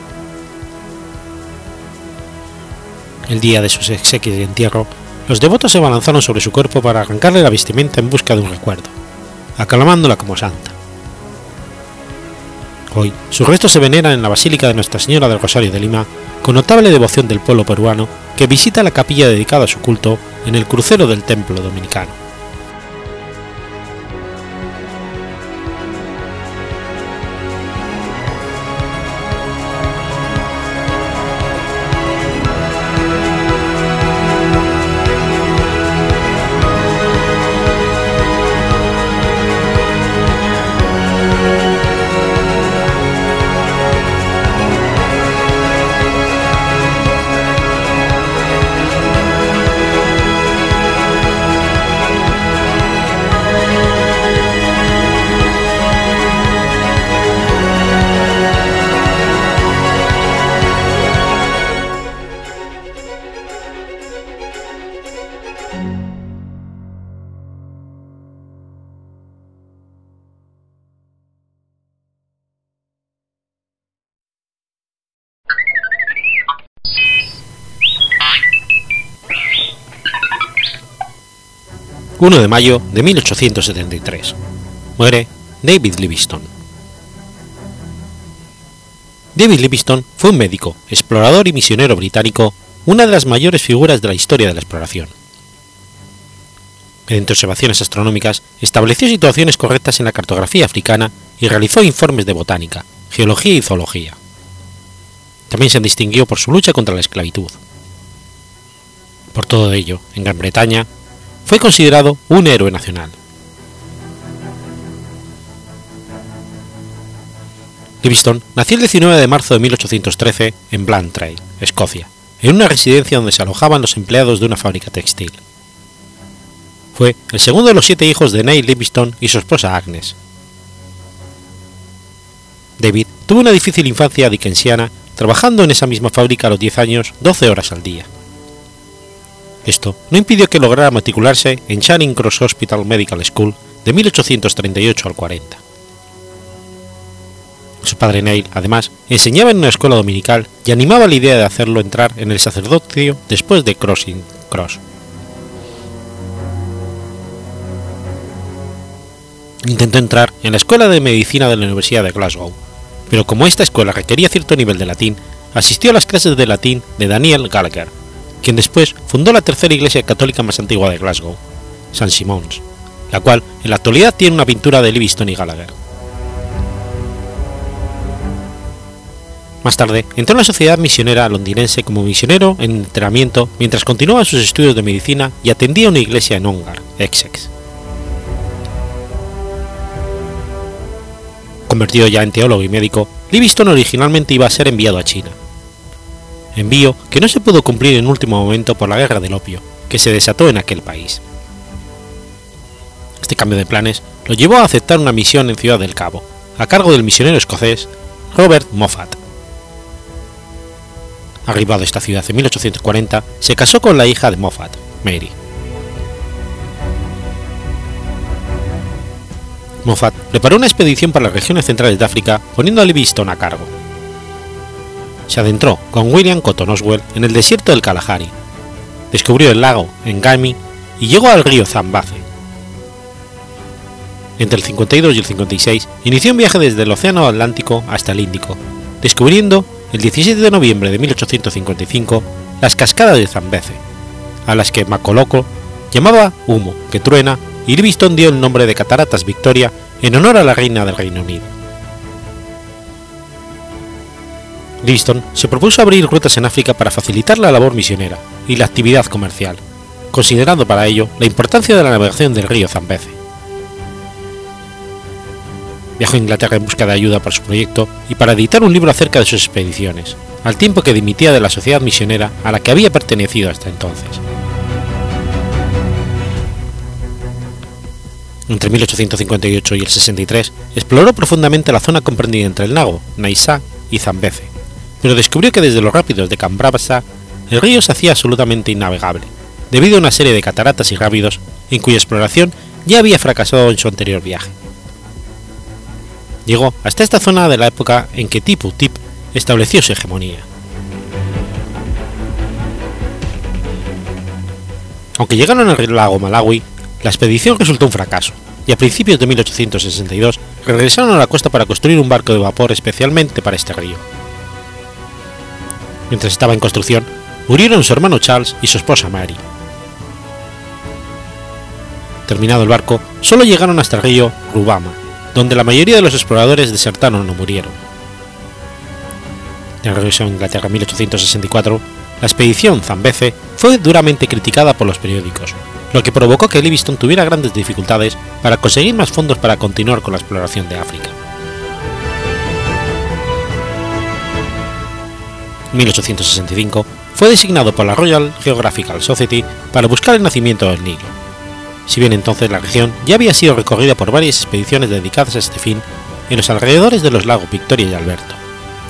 B: El día de sus exequias y entierro, los devotos se balanzaron sobre su cuerpo para arrancarle la vestimenta en busca de un recuerdo, aclamándola como santa. Hoy, sus restos se veneran en la Basílica de Nuestra Señora del Rosario de Lima, con notable devoción del pueblo peruano que visita la capilla dedicada a su culto en el crucero del Templo Dominicano. 1 de mayo de 1873. Muere David Livingstone. David Livingstone fue un médico, explorador y misionero británico, una de las mayores figuras de la historia de la exploración. Mediante observaciones astronómicas, estableció situaciones correctas en la cartografía africana y realizó informes de botánica, geología y zoología. También se distinguió por su lucha contra la esclavitud. Por todo ello, en Gran Bretaña, fue considerado un héroe nacional. Livingstone nació el 19 de marzo de 1813 en Blantyre, Escocia, en una residencia donde se alojaban los empleados de una fábrica textil. Fue el segundo de los siete hijos de Neil Livingstone y su esposa Agnes. David tuvo una difícil infancia dickensiana trabajando en esa misma fábrica a los 10 años 12 horas al día. Esto no impidió que lograra matricularse en Charing Cross Hospital Medical School de 1838 al 40. Su padre Neil, además, enseñaba en una escuela dominical y animaba la idea de hacerlo entrar en el sacerdocio después de Crossing Cross. Intentó entrar en la Escuela de Medicina de la Universidad de Glasgow, pero como esta escuela requería cierto nivel de latín, asistió a las clases de latín de Daniel Gallagher, quien después fundó la tercera iglesia católica más antigua de Glasgow, St. Simons, la cual en la actualidad tiene una pintura de Livingstone y Gallagher. Más tarde, entró en la Sociedad Misionera Londinense como misionero en entrenamiento mientras continuaba sus estudios de medicina y atendía una iglesia en Ongar, Essex. Convertido ya en teólogo y médico, Livingstone originalmente iba a ser enviado a China. Envío que no se pudo cumplir en último momento por la guerra del opio, que se desató en aquel país. Este cambio de planes lo llevó a aceptar una misión en Ciudad del Cabo, a cargo del misionero escocés Robert Moffat. Arribado a esta ciudad en 1840, se casó con la hija de Moffat, Mary. Moffat preparó una expedición para las regiones centrales de África poniendo a Livingstone a cargo. Se adentró con William Cotton Oswell en el desierto del Kalahari, descubrió el lago Ngami y llegó al río Zambeze. Entre el 52 y el 56 inició un viaje desde el Océano Atlántico hasta el Índico, descubriendo el 17 de noviembre de 1855 las cascadas de Zambeze, a las que Macoloco llamaba humo que truena y Livingstone dio el nombre de Cataratas Victoria en honor a la reina del Reino Unido. Livingstone se propuso abrir rutas en África para facilitar la labor misionera y la actividad comercial, considerando para ello la importancia de la navegación del río Zambeze. Viajó a Inglaterra en busca de ayuda para su proyecto y para editar un libro acerca de sus expediciones, al tiempo que dimitía de la sociedad misionera a la que había pertenecido hasta entonces. Entre 1858 y el 63 exploró profundamente la zona comprendida entre el Nago, Naisá y Zambeze, pero descubrió que desde los rápidos de Cambrabasa el río se hacía absolutamente innavegable, debido a una serie de cataratas y rápidos en cuya exploración ya había fracasado en su anterior viaje. Llegó hasta esta zona de la época en que Tipu Tip estableció su hegemonía. Aunque llegaron al lago Malawi, la expedición resultó un fracaso, y a principios de 1862 regresaron a la costa para construir un barco de vapor especialmente para este río. Mientras estaba en construcción, murieron su hermano Charles y su esposa Mary. Terminado el barco, solo llegaron hasta el río Rubama, donde la mayoría de los exploradores desertaron o murieron. En el regreso a Inglaterra en 1864, la expedición Zambeze fue duramente criticada por los periódicos, lo que provocó que Livingstone tuviera grandes dificultades para conseguir más fondos para continuar con la exploración de África. 1865 fue designado por la Royal Geographical Society para buscar el nacimiento del Nilo. Si bien entonces la región ya había sido recorrida por varias expediciones dedicadas a este fin en los alrededores de los lagos Victoria y Alberto,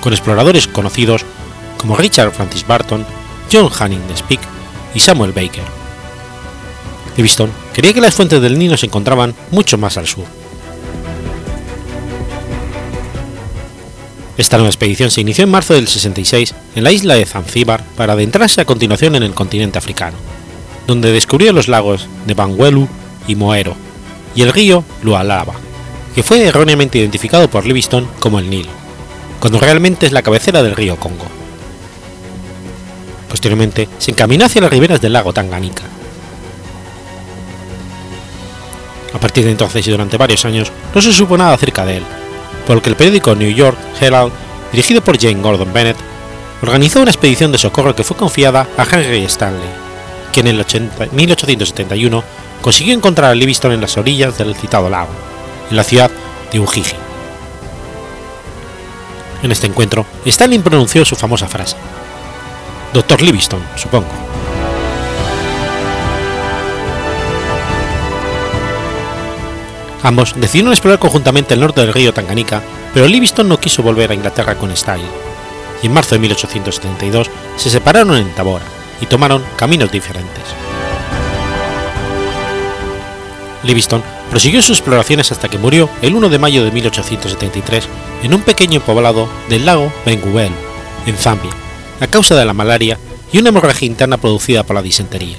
B: con exploradores conocidos como Richard Francis Barton, John Hanning Speke y Samuel Baker. Livingstone creía que las fuentes del Nilo se encontraban mucho más al sur. Esta nueva expedición se inició en marzo del 66 en la isla de Zanzíbar para adentrarse a continuación en el continente africano, donde descubrió los lagos de Banguelu y Moero y el río Lualaba, que fue erróneamente identificado por Livingstone como el Nilo, cuando realmente es la cabecera del río Congo. Posteriormente se encaminó hacia las riberas del lago Tanganika. A partir de entonces y durante varios años no se supo nada acerca de él, por lo que el periódico New York Herald, dirigido por Jane Gordon Bennett, organizó una expedición de socorro que fue confiada a Henry Stanley, quien en el 1871 consiguió encontrar a Livingstone en las orillas del citado lago, en la ciudad de Ujiji. En este encuentro, Stanley pronunció su famosa frase: Doctor Livingstone, supongo. Ambos decidieron explorar conjuntamente el norte del río Tanganica, pero Livingstone no quiso volver a Inglaterra con Style, y en marzo de 1872 se separaron en Tabora y tomaron caminos diferentes. Livingstone prosiguió sus exploraciones hasta que murió el 1 de mayo de 1873 en un pequeño poblado del lago Benguela, en Zambia, a causa de la malaria y una hemorragia interna producida por la disentería.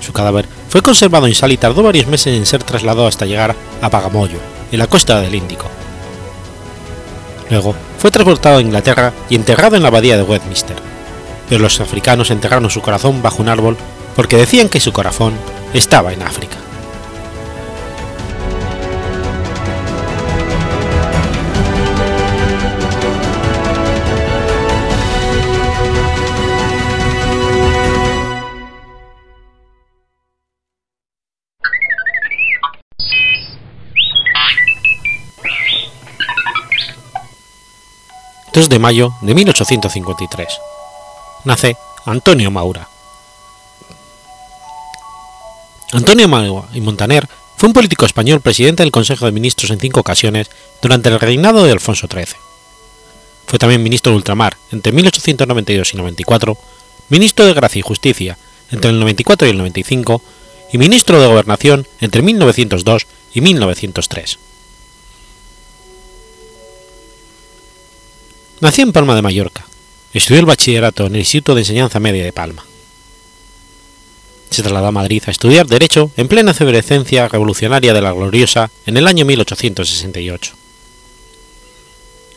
B: Su cadáver fue conservado en sal y tardó varios meses en ser trasladado hasta llegar a Bagamoyo, en la costa del Índico. Luego fue transportado a Inglaterra y enterrado en la abadía de Westminster, pero los africanos enterraron su corazón bajo un árbol porque decían que su corazón estaba en África. 2 de mayo de 1853. Nace Antonio Maura. Antonio Maura y Montaner fue un político español presidente del Consejo de Ministros en cinco ocasiones durante el reinado de Alfonso XIII. Fue también ministro de Ultramar entre 1892 y 94, ministro de Gracia y Justicia entre el 94 y el 95 y ministro de Gobernación entre 1902 y 1903. Nació en Palma de Mallorca. Estudió el bachillerato en el Instituto de Enseñanza Media de Palma. Se trasladó a Madrid a estudiar Derecho en plena efervescencia revolucionaria de la Gloriosa en el año 1868.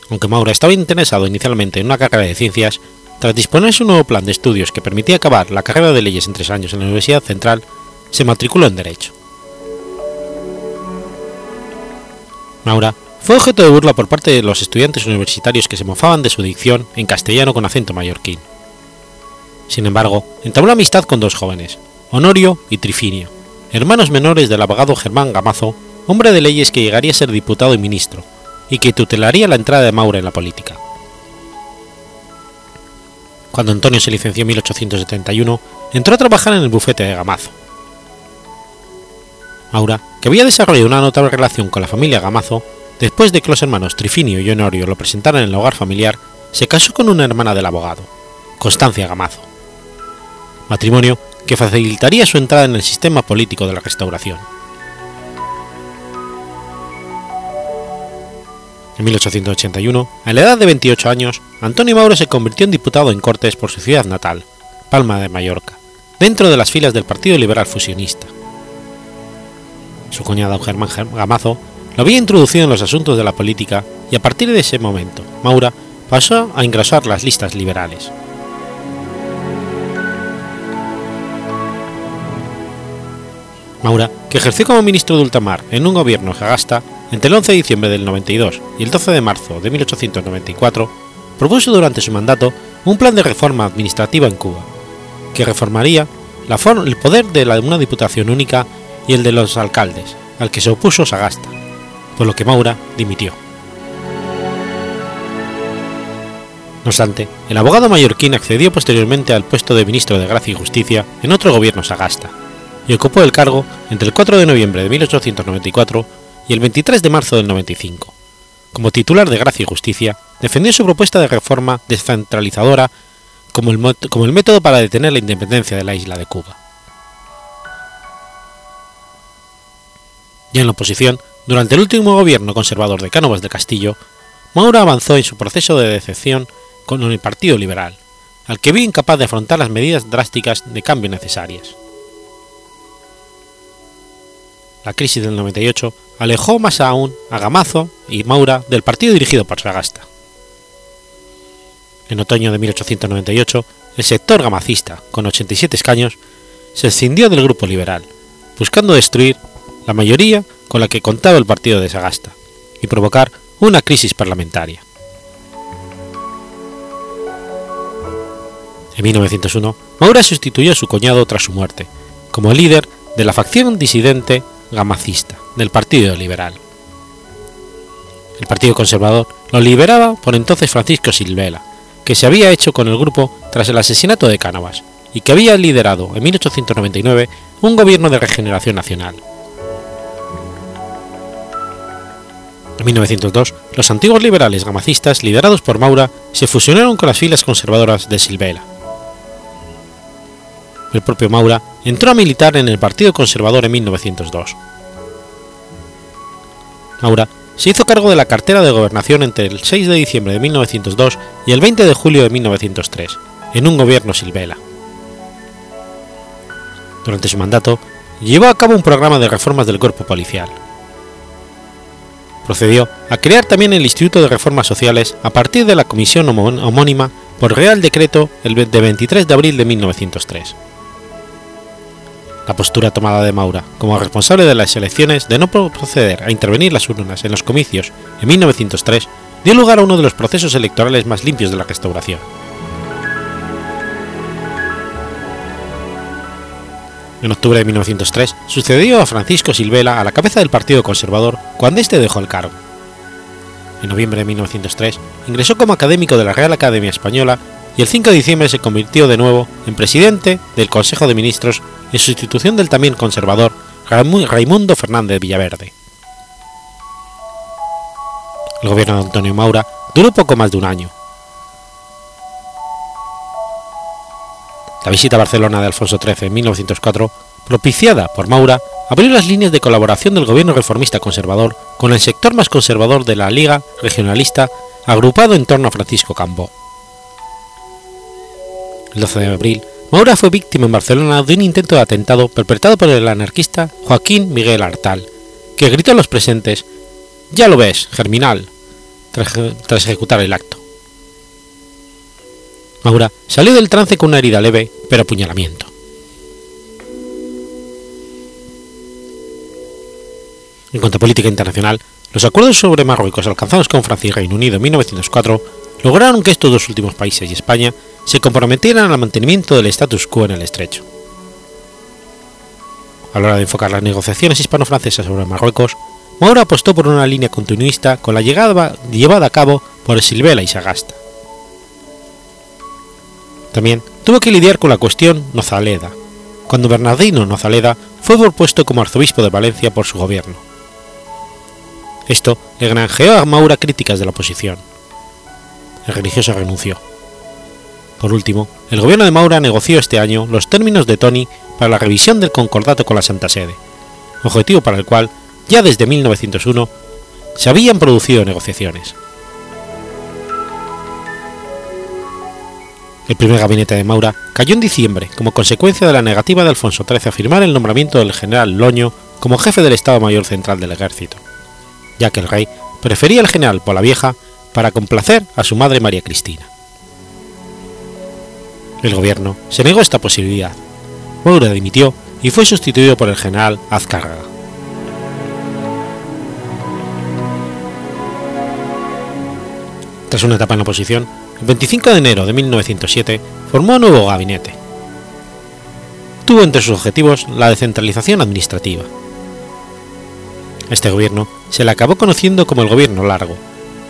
B: Aunque Maura estaba interesado inicialmente en una carrera de ciencias, tras disponerse un nuevo plan de estudios que permitía acabar la carrera de leyes en tres años en la Universidad Central, se matriculó en Derecho. Maura fue objeto de burla por parte de los estudiantes universitarios que se mofaban de su dicción en castellano con acento mallorquín. Sin embargo, entabló amistad con dos jóvenes, Honorio y Trifinio, hermanos menores del abogado Germán Gamazo, hombre de leyes que llegaría a ser diputado y ministro, y que tutelaría la entrada de Maura en la política. Cuando Antonio se licenció en 1871, entró a trabajar en el bufete de Gamazo. Maura, que había desarrollado una notable relación con la familia Gamazo, Después de que los hermanos Trifinio y Honorio lo presentaran en el hogar familiar, se casó con una hermana del abogado, Constancia Gamazo. Matrimonio que facilitaría su entrada en el sistema político de la Restauración. En 1881, a la edad de 28 años, Antonio Mauro se convirtió en diputado en Cortes por su ciudad natal, Palma de Mallorca, dentro de las filas del Partido Liberal Fusionista. Su cuñado Germán Gamazo lo había introducido en los asuntos de la política y a partir de ese momento, Maura pasó a ingresar las listas liberales. Maura, que ejerció como ministro de ultramar en un gobierno Sagasta entre el 11 de diciembre del 92 y el 12 de marzo de 1894, propuso durante su mandato un plan de reforma administrativa en Cuba, que reformaría el poder de una diputación única y el de los alcaldes, al que se opuso Sagasta, por lo que Maura dimitió. No obstante, el abogado mallorquín accedió posteriormente al puesto de ministro de Gracia y Justicia en otro gobierno sagasta, y ocupó el cargo entre el 4 de noviembre de 1894 y el 23 de marzo del 95. Como titular de Gracia y Justicia, defendió su propuesta de reforma descentralizadora como el, como el método para detener la independencia de la isla de Cuba. Y en la oposición, durante el último gobierno conservador de Cánovas del Castillo, Maura avanzó en su proceso de decepción con el Partido Liberal, al que vio incapaz de afrontar las medidas drásticas de cambio necesarias. La crisis del 98 alejó más aún a Gamazo y Maura del partido dirigido por Sagasta. En otoño de 1898, el sector gamacista, con 87 escaños, se escindió del grupo liberal, buscando destruir la mayoría con la que contaba el partido de Sagasta y provocar una crisis parlamentaria. En 1901, Maura sustituyó a su cuñado tras su muerte, como líder de la facción disidente gamacista del Partido Liberal. El Partido Conservador lo liberaba por entonces Francisco Silvela, que se había hecho con el grupo tras el asesinato de Cánovas y que había liderado en 1899 un gobierno de regeneración nacional. En 1902, los antiguos liberales gamacistas, liderados por Maura, se fusionaron con las filas conservadoras de Silvela. El propio Maura entró a militar en el Partido Conservador en 1902. Maura se hizo cargo de la cartera de gobernación entre el 6 de diciembre de 1902 y el 20 de julio de 1903, en un gobierno Silvela. Durante su mandato, llevó a cabo un programa de reformas del cuerpo policial. Procedió a crear también el Instituto de Reformas Sociales a partir de la comisión homónima por Real Decreto el de 23 de abril de 1903 la postura tomada de Maura como responsable de las elecciones de no proceder a intervenir las urnas en los comicios en 1903 dio lugar a uno de los procesos electorales más limpios de la restauración. En octubre de 1903 sucedió a Francisco Silvela a la cabeza del Partido Conservador cuando éste dejó el cargo. En noviembre de 1903 ingresó como académico de la Real Academia Española y el 5 de diciembre se convirtió de nuevo en presidente del Consejo de Ministros en sustitución del también conservador Raimundo Fernández Villaverde. El gobierno de Antonio Maura duró poco más de un año. La visita a Barcelona de Alfonso XIII en 1904, propiciada por Maura, abrió las líneas de colaboración del gobierno reformista conservador con el sector más conservador de la Liga Regionalista agrupado en torno a Francisco Cambó. El 12 de abril, Maura fue víctima en Barcelona de un intento de atentado perpetrado por el anarquista Joaquín Miguel Artal, que gritó a los presentes: Ya lo ves, Germinal, tras, ejecutar el acto. Maura salió del trance con una herida leve, pero apuñalamiento. En cuanto a política internacional, los acuerdos sobre Marruecos alcanzados con Francia y Reino Unido en 1904 lograron que estos dos últimos países y España se comprometieran al mantenimiento del status quo en el estrecho. A la hora de enfocar las negociaciones hispano-francesas sobre Marruecos, Maura apostó por una línea continuista con la llegada llevada a cabo por Silvela y Sagasta. También tuvo que lidiar con la cuestión Nozaleda, cuando Bernardino Nozaleda fue propuesto como arzobispo de Valencia por su gobierno. Esto le granjeó a Maura críticas de la oposición. El religioso renunció. Por último, el gobierno de Maura negoció este año los términos de Tony para la revisión del concordato con la Santa Sede, objetivo para el cual, ya desde 1901, se habían producido negociaciones. El primer gabinete de Maura cayó en diciembre como consecuencia de la negativa de Alfonso XIII a firmar el nombramiento del general Loño como jefe del Estado Mayor Central del Ejército, ya que el rey prefería al general Vieja para complacer a su madre María Cristina. El gobierno se negó esta posibilidad. Moura dimitió y fue sustituido por el general Azcárraga. Tras una etapa en la oposición, el 25 de enero de 1907 formó un nuevo gabinete. Tuvo entre sus objetivos la descentralización administrativa. Este gobierno se le acabó conociendo como el Gobierno Largo,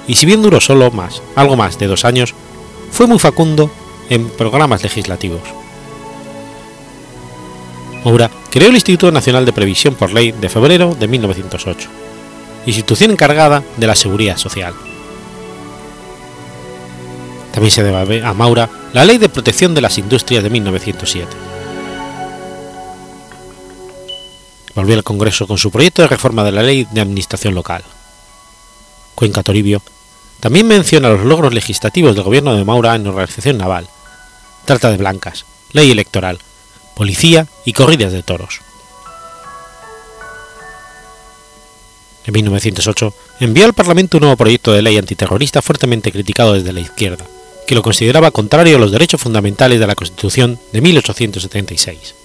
B: y si bien duró solo más, algo más de dos años, fue muy facundo en programas legislativos. Moura creó el Instituto Nacional de Previsión por Ley de febrero de 1908, institución encargada de la seguridad social. También se debe a Maura la Ley de Protección de las Industrias de 1907. Volvió al Congreso con su proyecto de reforma de la Ley de Administración Local. Cuenca Toribio también menciona los logros legislativos del gobierno de Maura en organización naval, trata de blancas, ley electoral, policía y corridas de toros. En 1908 envió al Parlamento un nuevo proyecto de ley antiterrorista fuertemente criticado desde la izquierda, que lo consideraba contrario a los derechos fundamentales de la Constitución de 1876.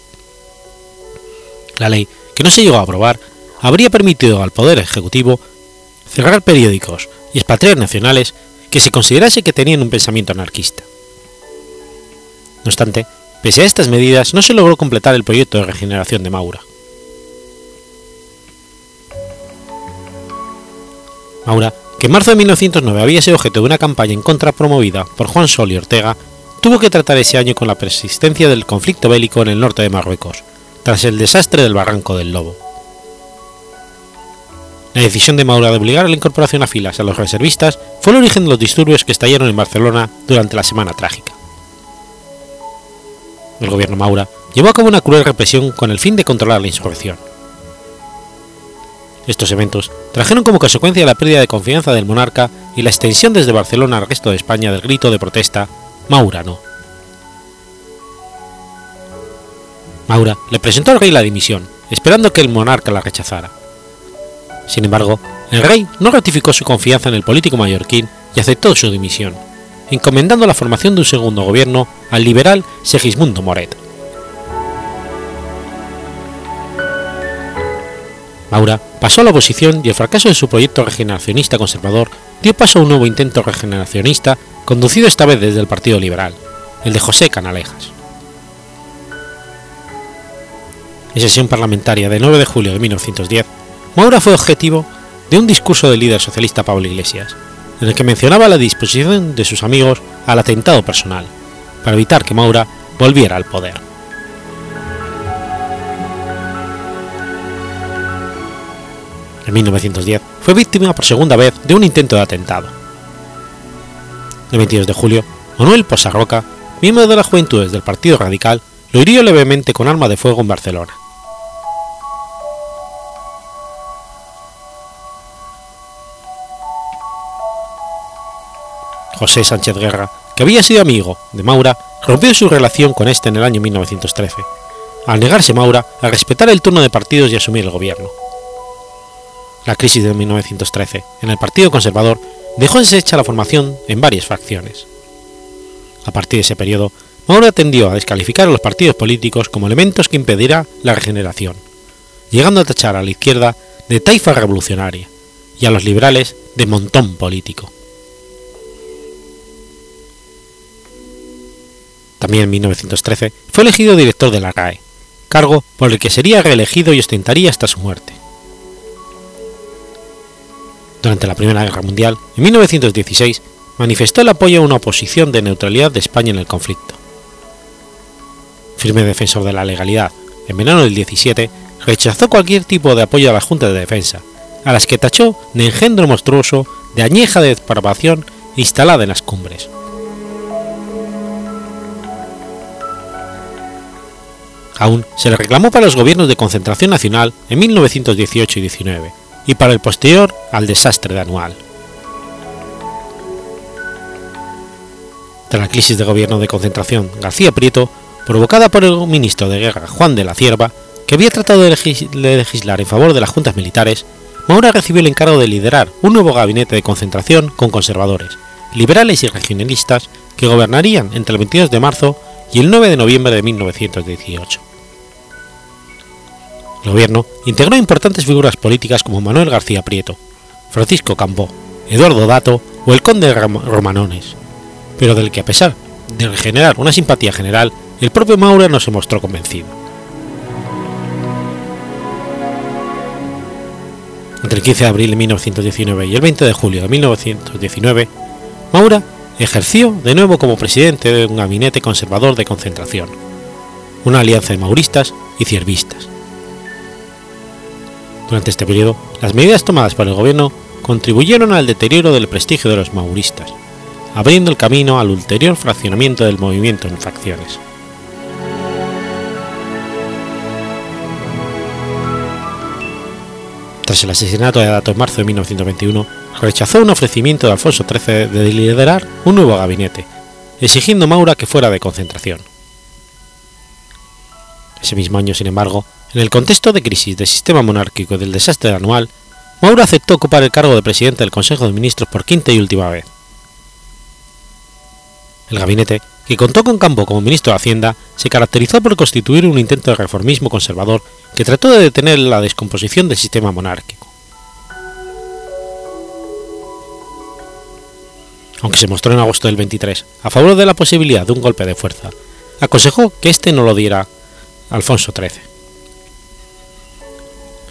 B: La ley que no se llegó a aprobar, habría permitido al Poder Ejecutivo cerrar periódicos y expatriar nacionales que se considerase que tenían un pensamiento anarquista. No obstante, pese a estas medidas, no se logró completar el proyecto de regeneración de Maura. Maura, que en marzo de 1909 había sido objeto de una campaña en contra promovida por Juan Sol y Ortega, tuvo que tratar ese año con la persistencia del conflicto bélico en el norte de Marruecos, tras el desastre del Barranco del Lobo. La decisión de Maura de obligar a la incorporación a filas a los reservistas fue el origen de los disturbios que estallaron en Barcelona durante la Semana Trágica. El gobierno Maura llevó a cabo una cruel represión con el fin de controlar la insurrección. Estos eventos trajeron como consecuencia la pérdida de confianza del monarca y la extensión desde Barcelona al resto de España del grito de protesta Maura no. Maura le presentó al rey la dimisión, esperando que el monarca la rechazara sin embargo, el rey no ratificó su confianza en el político mallorquín y aceptó su dimisión, encomendando la formación de un segundo gobierno al liberal Segismundo Moret. Maura pasó a la oposición y el fracaso de su proyecto regeneracionista conservador dio paso a un nuevo intento regeneracionista conducido esta vez desde el Partido Liberal, el de José Canalejas. En sesión parlamentaria de 9 de julio de 1910, Maura fue objetivo de un discurso del líder socialista Pablo Iglesias, en el que mencionaba la disposición de sus amigos al atentado personal, para evitar que Maura volviera al poder. En 1910 fue víctima por segunda vez de un intento de atentado. El 22 de julio, Manuel Posarroca, miembro de las juventudes del Partido Radical, lo hirió levemente con arma de fuego en Barcelona. José Sánchez Guerra, que había sido amigo de Maura, rompió su relación con este en el año 1913, al negarse Maura a respetar el turno de partidos y asumir el gobierno. La crisis de 1913 en el Partido Conservador dejó deshecha la formación en varias facciones. A partir de ese periodo, Maura tendió a descalificar a los partidos políticos como elementos que impedirá la regeneración, llegando a tachar a la izquierda de taifa revolucionaria y a los liberales de montón político. También en 1913 fue elegido director de la RAE, cargo por el que sería reelegido y ostentaría hasta su muerte. Durante la Primera Guerra Mundial, en 1916, manifestó el apoyo a una oposición de neutralidad de España en el conflicto. Firme defensor de la legalidad, en verano del 17 rechazó cualquier tipo de apoyo a las juntas de defensa, a las que tachó de engendro monstruoso de añeja de instalada en las cumbres. Aún se le reclamó para los gobiernos de concentración nacional en 1918 y 19 y para el posterior al desastre de Anual. Tras la crisis de gobierno de concentración García Prieto, provocada por el ministro de Guerra Juan de la Cierva, que había tratado de legislar en favor de las juntas militares, Maura recibió el encargo de liderar un nuevo gabinete de concentración con conservadores, liberales y regionalistas que gobernarían entre el 22 de marzo y el 9 de noviembre de 1918. El gobierno integró importantes figuras políticas como Manuel García Prieto, Francisco Cambó, Eduardo Dato o el conde Romanones, pero del que a pesar de generar una simpatía general, el propio Maura no se mostró convencido. Entre el 15 de abril de 1919 y el 20 de julio de 1919, Maura ejerció de nuevo como presidente de un gabinete conservador de concentración, una alianza de mauristas y ciervistas. Durante este periodo, las medidas tomadas por el gobierno contribuyeron al deterioro del prestigio de los mauristas, abriendo el camino al ulterior fraccionamiento del movimiento en facciones. Tras el asesinato de Dato en marzo de 1921, rechazó un ofrecimiento de Alfonso XIII de liderar un nuevo gabinete, exigiendo Maura que fuera de concentración. Ese mismo año, sin embargo, en el contexto de crisis del sistema monárquico y del desastre anual, Maura aceptó ocupar el cargo de presidente del Consejo de Ministros por quinta y última vez. El gabinete, que contó con Campo como ministro de Hacienda, se caracterizó por constituir un intento de reformismo conservador que trató de detener la descomposición del sistema monárquico. Aunque se mostró en agosto del 23 a favor de la posibilidad de un golpe de fuerza, aconsejó que éste no lo diera Alfonso XIII.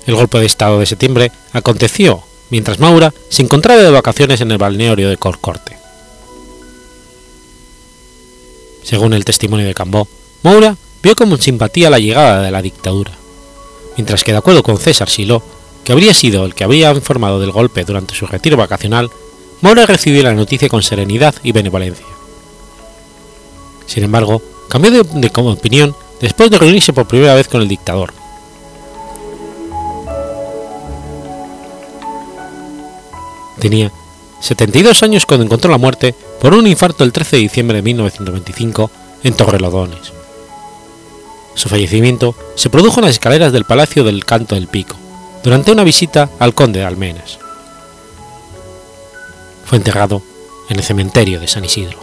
B: El golpe de Estado de septiembre aconteció mientras Maura se encontraba de vacaciones en el balneario de Corcorte. Según el testimonio de Cambó, Moura vio con simpatía la llegada de la dictadura, mientras que de acuerdo con César Siló, que habría sido el que había informado del golpe durante su retiro vacacional, Moura recibió la noticia con serenidad y benevolencia. Sin embargo, cambió de, de opinión después de reunirse por primera vez con el dictador. Tenía 72 años cuando encontró la muerte por un infarto el 13 de diciembre de 1925 en Torrelodones. Su fallecimiento se produjo en las escaleras del Palacio del Canto del Pico, durante una visita al conde de Almenas. Fue enterrado en el cementerio de San Isidro.